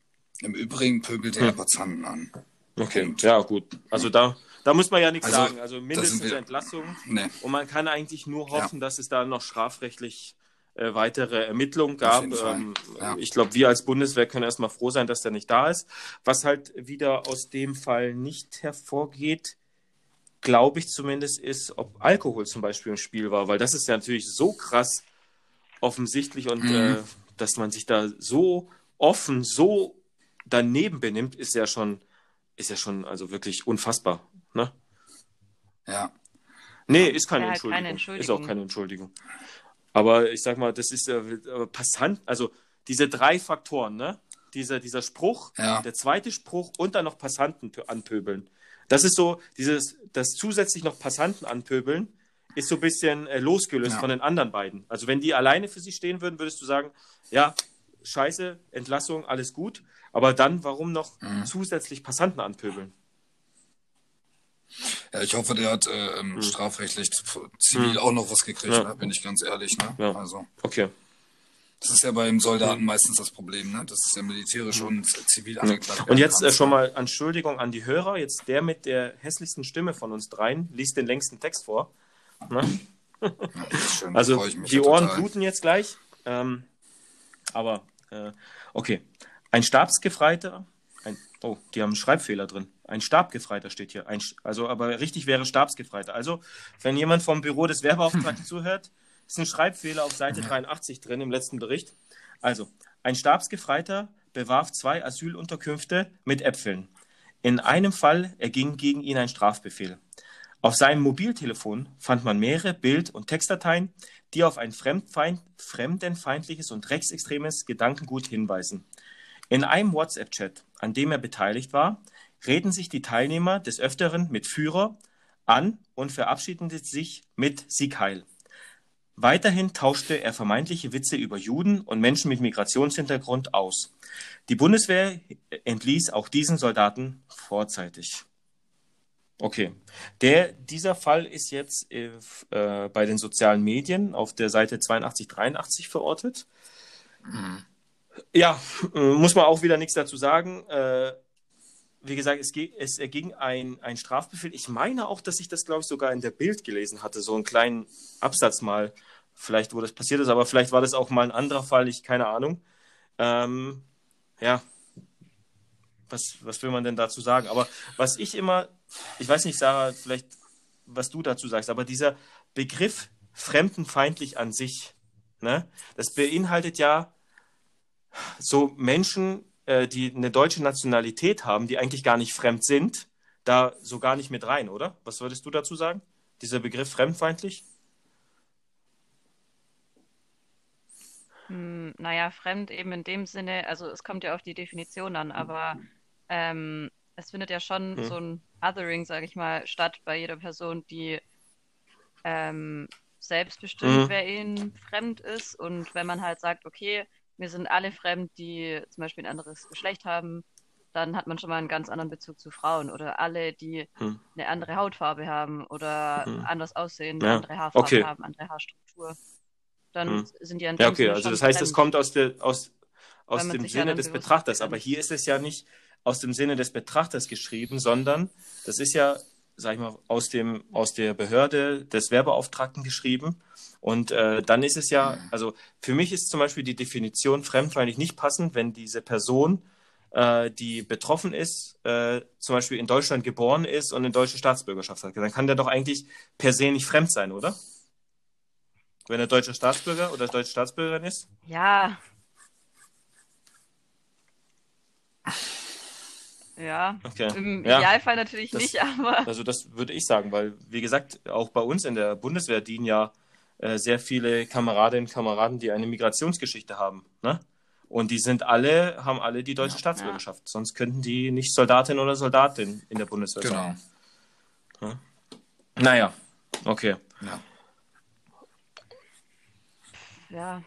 Im Übrigen pöbelte hm. er Passanten an. Okay, und, ja gut. Also da da muss man ja nichts also, sagen. Also mindestens Entlassung. Nee. Und man kann eigentlich nur hoffen, ja. dass es da noch strafrechtlich äh, weitere Ermittlungen gab. Ähm, ja. Ich glaube, wir als Bundeswehr können erstmal froh sein, dass der nicht da ist. Was halt wieder aus dem Fall nicht hervorgeht, glaube ich zumindest, ist, ob Alkohol zum Beispiel im Spiel war, weil das ist ja natürlich so krass offensichtlich und mhm. äh, dass man sich da so offen, so daneben benimmt, ist ja schon, ist ja schon also wirklich unfassbar. Ne? Ja. Nee, ist keine, ja, Entschuldigung. keine Entschuldigung. Ist auch keine Entschuldigung. Aber ich sag mal, das ist äh, passant, also diese drei Faktoren, ne? Dieser, dieser Spruch, ja. der zweite Spruch und dann noch Passanten anpöbeln. Das ist so, dieses, das zusätzlich noch Passanten anpöbeln, ist so ein bisschen äh, losgelöst ja. von den anderen beiden. Also wenn die alleine für sich stehen würden, würdest du sagen, ja, scheiße, Entlassung, alles gut. Aber dann, warum noch mhm. zusätzlich Passanten anpöbeln? Ja, ich hoffe, der hat äh, hm. strafrechtlich zivil hm. auch noch was gekriegt, ja. ne? bin ich ganz ehrlich. Ne? Ja. Also. Okay. Das ist ja beim Soldaten meistens das Problem, ne? Das ist ja militärisch und zivil angeklagt. Und jetzt äh, schon mal Entschuldigung an die Hörer. Jetzt der mit der hässlichsten Stimme von uns dreien liest den längsten Text vor. Ne? Ja, schön, also die Ohren total. bluten jetzt gleich. Ähm, aber äh, okay. Ein Stabsgefreiter. Ein, oh, die haben einen Schreibfehler drin. Ein Stabgefreiter steht hier. Ein, also, aber richtig wäre Stabsgefreiter. Also, wenn jemand vom Büro des Werbeauftragten (laughs) zuhört, ist ein Schreibfehler auf Seite 83 drin im letzten Bericht. Also, ein Stabsgefreiter bewarf zwei Asylunterkünfte mit Äpfeln. In einem Fall erging gegen ihn ein Strafbefehl. Auf seinem Mobiltelefon fand man mehrere Bild- und Textdateien, die auf ein fremdfeind, fremdenfeindliches und rechtsextremes Gedankengut hinweisen. In einem WhatsApp-Chat, an dem er beteiligt war, reden sich die Teilnehmer des Öfteren mit Führer an und verabschieden sich mit Sieg Heil. Weiterhin tauschte er vermeintliche Witze über Juden und Menschen mit Migrationshintergrund aus. Die Bundeswehr entließ auch diesen Soldaten vorzeitig. Okay. Der, dieser Fall ist jetzt äh, äh bei den sozialen Medien auf der Seite 82, 83 verortet. Mhm. Ja, äh, muss man auch wieder nichts dazu sagen. Äh, wie gesagt, es, es erging ein, ein Strafbefehl. Ich meine auch, dass ich das, glaube ich, sogar in der Bild gelesen hatte, so einen kleinen Absatz mal, vielleicht, wo das passiert ist, aber vielleicht war das auch mal ein anderer Fall, ich keine Ahnung. Ähm, ja, was, was will man denn dazu sagen? Aber was ich immer, ich weiß nicht, Sarah, vielleicht, was du dazu sagst, aber dieser Begriff fremdenfeindlich an sich, ne, das beinhaltet ja so Menschen, äh, die eine deutsche Nationalität haben, die eigentlich gar nicht fremd sind, da so gar nicht mit rein, oder? Was würdest du dazu sagen? Dieser Begriff fremdfeindlich? Hm, naja, fremd eben in dem Sinne, also es kommt ja auf die Definition an, aber ähm, es findet ja schon hm. so ein Othering, sage ich mal, statt bei jeder Person, die ähm, selbst bestimmt, hm. wer ihnen fremd ist. Und wenn man halt sagt, okay, wir sind alle fremd, die zum Beispiel ein anderes Geschlecht haben, dann hat man schon mal einen ganz anderen Bezug zu Frauen oder alle, die hm. eine andere Hautfarbe haben oder hm. anders aussehen, ja. andere Haarfarbe okay. haben, andere Haarstruktur. Dann hm. sind die an Ja, okay, also das heißt, fremd. es kommt aus, der, aus, aus dem Sinne des Betrachters, aber hier ist es ja nicht aus dem Sinne des Betrachters geschrieben, sondern das ist ja, sag ich mal, aus, dem, aus der Behörde des Werbeauftragten geschrieben. Und äh, dann ist es ja, also für mich ist zum Beispiel die Definition fremdfeindlich nicht passend, wenn diese Person, äh, die betroffen ist, äh, zum Beispiel in Deutschland geboren ist und eine deutsche Staatsbürgerschaft hat. Dann kann der doch eigentlich per se nicht fremd sein, oder? Wenn er deutscher Staatsbürger oder deutsche Staatsbürgerin ist? Ja. Ja, okay. im ja, Idealfall natürlich das, nicht, aber. Also, das würde ich sagen, weil, wie gesagt, auch bei uns in der Bundeswehr dienen ja äh, sehr viele Kameradinnen und Kameraden, die eine Migrationsgeschichte haben. Ne? Und die sind alle, haben alle die deutsche ja, Staatsbürgerschaft. Ja. Sonst könnten die nicht Soldatin oder Soldatin in der Bundeswehr genau. sein. Ja? Naja, okay. Ja. ja.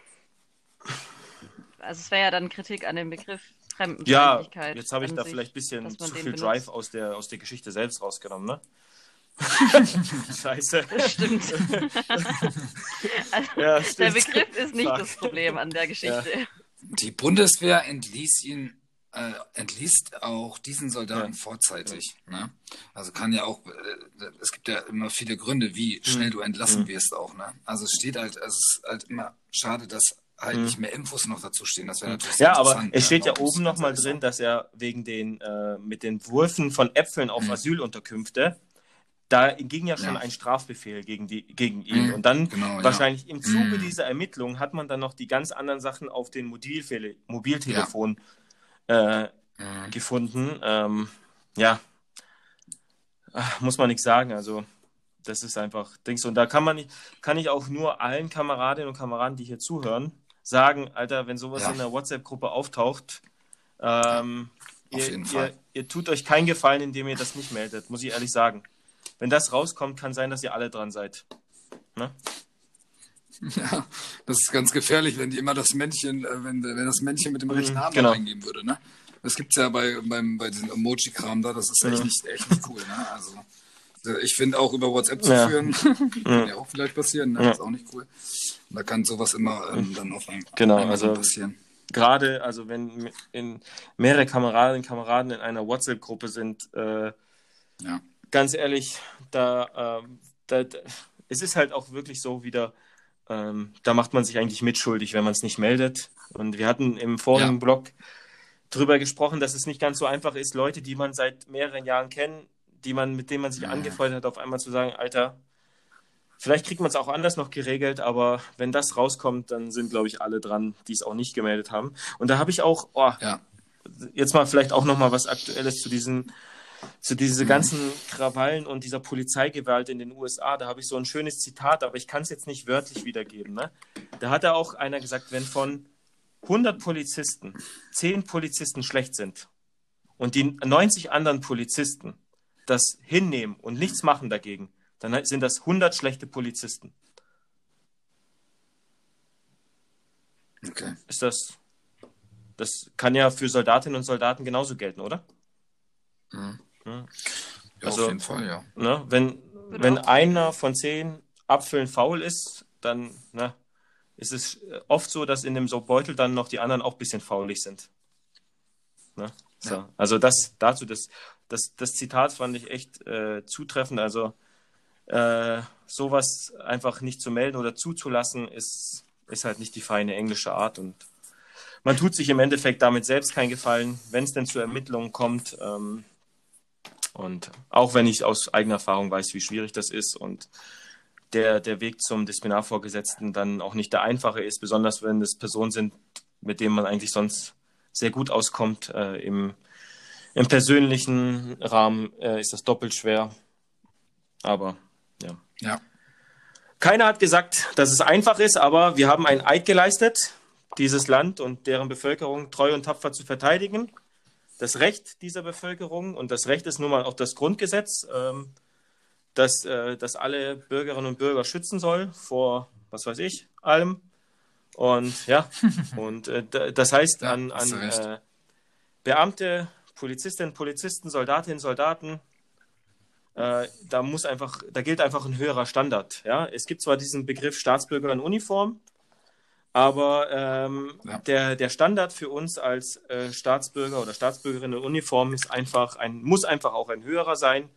Also es wäre ja dann Kritik an dem Begriff Fremdenfeindlichkeit. Ja, jetzt habe ich da sich, vielleicht ein bisschen zu viel Drive aus der, aus der Geschichte selbst rausgenommen, ne? (laughs) Scheiße. Das stimmt. (laughs) also, ja, stimmt. Der Begriff ist nicht Fuck. das Problem an der Geschichte. Ja. Die Bundeswehr entließ ihn, äh, entließt auch diesen Soldaten ja. vorzeitig. Ne? Also kann ja auch, äh, es gibt ja immer viele Gründe, wie schnell mhm. du entlassen mhm. wirst auch. Ne? Also es steht halt, es ist halt immer schade, dass halt mhm. nicht mehr Infos noch dazu stehen. Das wäre natürlich Ja, aber es steht ja, ja oben nochmal drin, dass er wegen den äh, mit den Wurfen von Äpfeln auf mhm. Asylunterkünfte da ging ja schon ja. ein Strafbefehl gegen, die, gegen ihn. Mhm, und dann genau, wahrscheinlich ja. im Zuge mhm. dieser Ermittlung hat man dann noch die ganz anderen Sachen auf den Mobilfele Mobiltelefon äh, mhm. gefunden. Ähm, ja, Ach, muss man nichts sagen. Also, das ist einfach Dings. Und da kann man nicht, kann ich auch nur allen Kameradinnen und Kameraden, die hier zuhören, sagen, Alter, wenn sowas in der WhatsApp-Gruppe auftaucht, ähm, ihr, ihr, ihr tut euch keinen Gefallen, indem ihr das nicht meldet, muss ich ehrlich sagen wenn das rauskommt, kann sein, dass ihr alle dran seid. Ne? (laughs) Ja, das ist ganz gefährlich, wenn die immer das Männchen, äh, wenn, wenn das Männchen mit dem rechten Arm genau. eingeben würde, ne? Das gibt es ja bei, beim, bei diesem Emoji-Kram da, das ist echt, nicht, echt nicht cool, ne? Also, Ich finde auch über WhatsApp zu Ja. führen, (laughs) kann ja auch vielleicht passieren, ne? Ja. ist auch nicht cool. Da kann sowas immer ähm, dann auf ein, Genau, also- passieren. Gerade, also wenn in mehrere Kameradinnen und Kameraden in einer WhatsApp-Gruppe sind, äh, Ja. ganz ehrlich, da, ähm, da, da, es ist halt auch wirklich so wieder, ähm, da macht man sich eigentlich mitschuldig, wenn man es nicht meldet. Und wir hatten im vorigen Ja. Blog drüber gesprochen, dass es nicht ganz so einfach ist, Leute, die man seit mehreren Jahren kennt, die man, mit denen man sich Ja. angefreundet hat, auf einmal zu sagen, Alter, vielleicht kriegt man es auch anders noch geregelt, aber wenn das rauskommt, dann sind, glaube ich, alle dran, die es auch nicht gemeldet haben. Und da habe ich auch, oh, Ja, jetzt mal vielleicht auch noch mal was Aktuelles zu diesen zu diese Mhm. ganzen Krawallen und dieser Polizeigewalt in den USA. Da habe ich so ein schönes Zitat, aber ich kann es jetzt nicht wörtlich wiedergeben. Ne? Da hat er auch einer gesagt, wenn von 100 Polizisten 10 Polizisten schlecht sind und die 90 anderen Polizisten das hinnehmen und nichts machen dagegen, dann sind das 100 schlechte Polizisten. okay. Ist das das kann ja für Soldatinnen und Soldaten genauso gelten, oder? Mhm. Ja. Ja, Also- auf jeden Fall, ja. Ne? Wenn, wenn einer von zehn Apfeln faul ist, dann ne, ist es oft so, dass in dem so Beutel dann noch die anderen auch ein bisschen faulig sind. Ne? So. Ja. Also das dazu, das, das, das Zitat fand ich echt äh, zutreffend. Also äh, sowas einfach nicht zu melden oder zuzulassen, ist, ist halt nicht die feine englische Art und man tut sich im Endeffekt damit selbst keinen Gefallen, wenn es denn zu Ermittlungen kommt. Ähm, und auch wenn ich aus eigener Erfahrung weiß, wie schwierig das ist und der, der Weg zum Disziplinarvorgesetzten dann auch nicht der einfache ist, besonders wenn es Personen sind, mit denen man eigentlich sonst sehr gut auskommt. Äh, im, Im persönlichen Rahmen äh, ist das doppelt schwer. Aber ja. Ja, Keiner hat gesagt, dass es einfach ist, aber wir haben einen Eid geleistet, dieses Land und deren Bevölkerung treu und tapfer zu verteidigen. Das Recht dieser Bevölkerung und das Recht ist nun mal auch das Grundgesetz, ähm, das, äh, das alle Bürgerinnen und Bürger schützen soll vor, was weiß ich, allem. Und ja, (laughs) und äh, das heißt an, an äh, Beamte, Polizistinnen, Polizisten, Soldatinnen, Soldaten, äh, da muss einfach, da gilt einfach ein höherer Standard. Ja, es gibt zwar diesen Begriff Staatsbürger in Uniform, aber ähm, Ja. der, der Standard für uns als äh, Staatsbürger oder Staatsbürgerin in Uniform ist einfach ein, muss einfach auch ein höherer sein,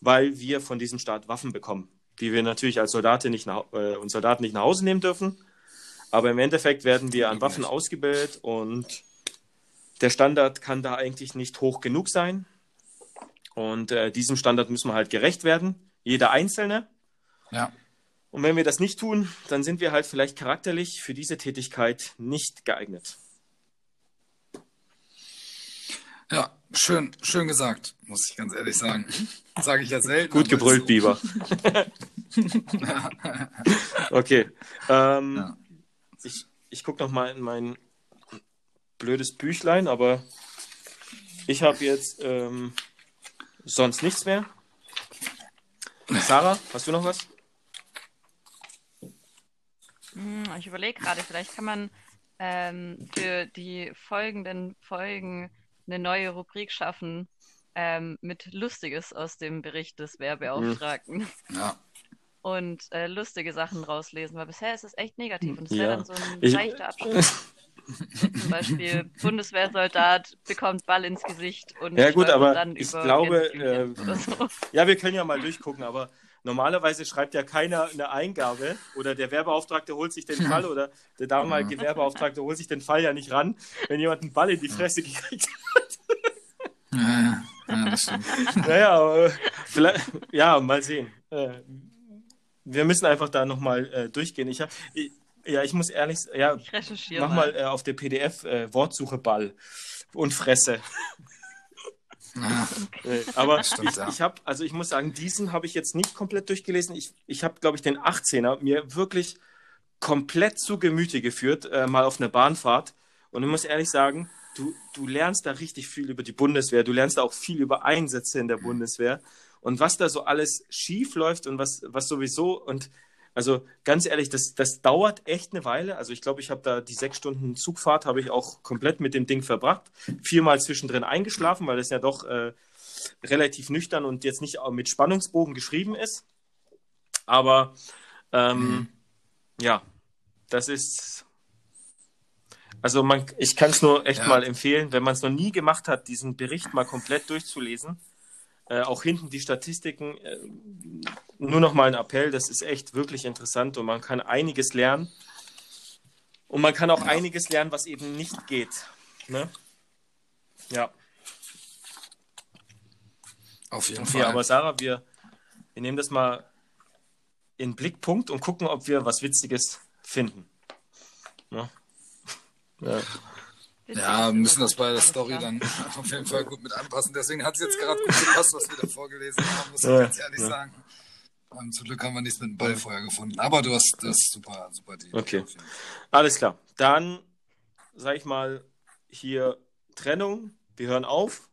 weil wir von diesem Staat Waffen bekommen, die wir natürlich als Soldaten nicht nach, äh, und Soldaten nicht nach Hause nehmen dürfen. Aber im Endeffekt werden wir an Waffen ausgebildet und der Standard kann da eigentlich nicht hoch genug sein. Und äh, diesem Standard müssen wir halt gerecht werden, jeder Einzelne. ja, Und wenn wir das nicht tun, dann sind wir halt vielleicht charakterlich für diese Tätigkeit nicht geeignet. ja. Schön, schön gesagt, muss ich ganz ehrlich sagen. (laughs) Sage ich ja selten. Gut gebrüllt, Biber. (laughs) okay. Ähm, Ja. Ich, ich gucke noch mal in mein blödes Büchlein, aber ich habe jetzt ähm, sonst nichts mehr. Sarah, hast du noch was? Hm, Ich überlege gerade, vielleicht kann man ähm, für die folgenden Folgen eine neue Rubrik schaffen ähm, mit Lustiges aus dem Bericht des Wehrbeauftragten Ja, und äh, lustige Sachen rauslesen, weil bisher ist es echt negativ und es Ja. wäre dann so ein Ich- leichter Abschluss. (laughs) Zum Beispiel Bundeswehrsoldat bekommt Ball ins Gesicht und Ja, gut, aber dann ich über glaube, äh, so. Ja, wir können ja mal durchgucken, aber normalerweise schreibt ja keiner eine Eingabe oder der Wehrbeauftragte holt sich den Fall oder der damalige Wehrbeauftragte holt sich den Fall ja nicht ran, wenn jemand einen Ball in die Fresse gekriegt hat. ja, ja, das stimmt. Naja, aber vielleicht, ja, mal sehen. Äh, Wir müssen einfach da nochmal äh, durchgehen. Ich hab, ich, ja, ich muss ehrlich, s- ja, Ich recherchiere mach mal äh, auf der PDF äh, Wortsuche Ball und Fresse. Ja, (laughs) Äh, aber stimmt, ich, ja. ich habe, also ich muss sagen, diesen habe ich jetzt nicht komplett durchgelesen. Ich, ich habe, glaube ich, den 18er mir wirklich komplett zu Gemüte geführt, äh, mal auf einer Bahnfahrt. Und ich muss ehrlich sagen, du, du lernst da richtig viel über die Bundeswehr. Du lernst da auch viel über Einsätze in der Bundeswehr und was da so alles schief läuft und was, was sowieso und also ganz ehrlich, das, das dauert echt eine Weile. Also ich glaube, ich habe da die sechs Stunden Zugfahrt habe ich auch komplett mit dem Ding verbracht. Viermal zwischendrin eingeschlafen, weil es ja doch äh, relativ nüchtern und jetzt nicht mit Spannungsbogen geschrieben ist. Aber ähm, Mhm. ja, das ist. Also man, ich kann es nur echt Ja. mal empfehlen, wenn man es noch nie gemacht hat, diesen Bericht mal komplett durchzulesen. Äh, auch hinten die Statistiken. Äh, nur noch mal ein Appell, das ist echt wirklich interessant und man kann einiges lernen. Und man kann auch einiges lernen, was eben nicht geht. Ne? Ja. Auf jeden Okay, Fall. aber Sarah, wir, wir nehmen das mal in Blickpunkt und gucken, ob wir was Witziges finden. Ne? Ja. Ja, wir müssen das bei der Story dann (laughs) auf jeden Fall gut mit anpassen. Deswegen hat es jetzt gerade gut gepasst, was wir da vorgelesen haben, muss ich ganz ehrlich ja. sagen. Ähm, zum Glück haben wir nichts mit dem Ball vorher gefunden. Aber du hast das super, super Deal. Okay. Alles klar. Dann sage ich mal hier Trennung. Wir hören auf.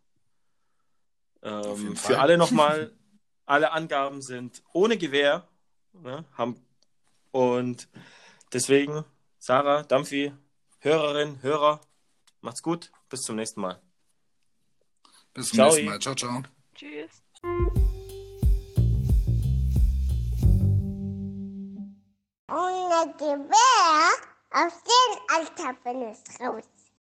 Auf jeden Ähm, Fall. für alle nochmal, (laughs) alle Angaben sind ohne Gewähr. Ne, haben, und deswegen, Sarah, Dampfi, Hörerin, Hörer, macht's gut. Bis zum nächsten Mal. Bis zum Ciao. nächsten Mal. Ciao, ciao. Tschüss.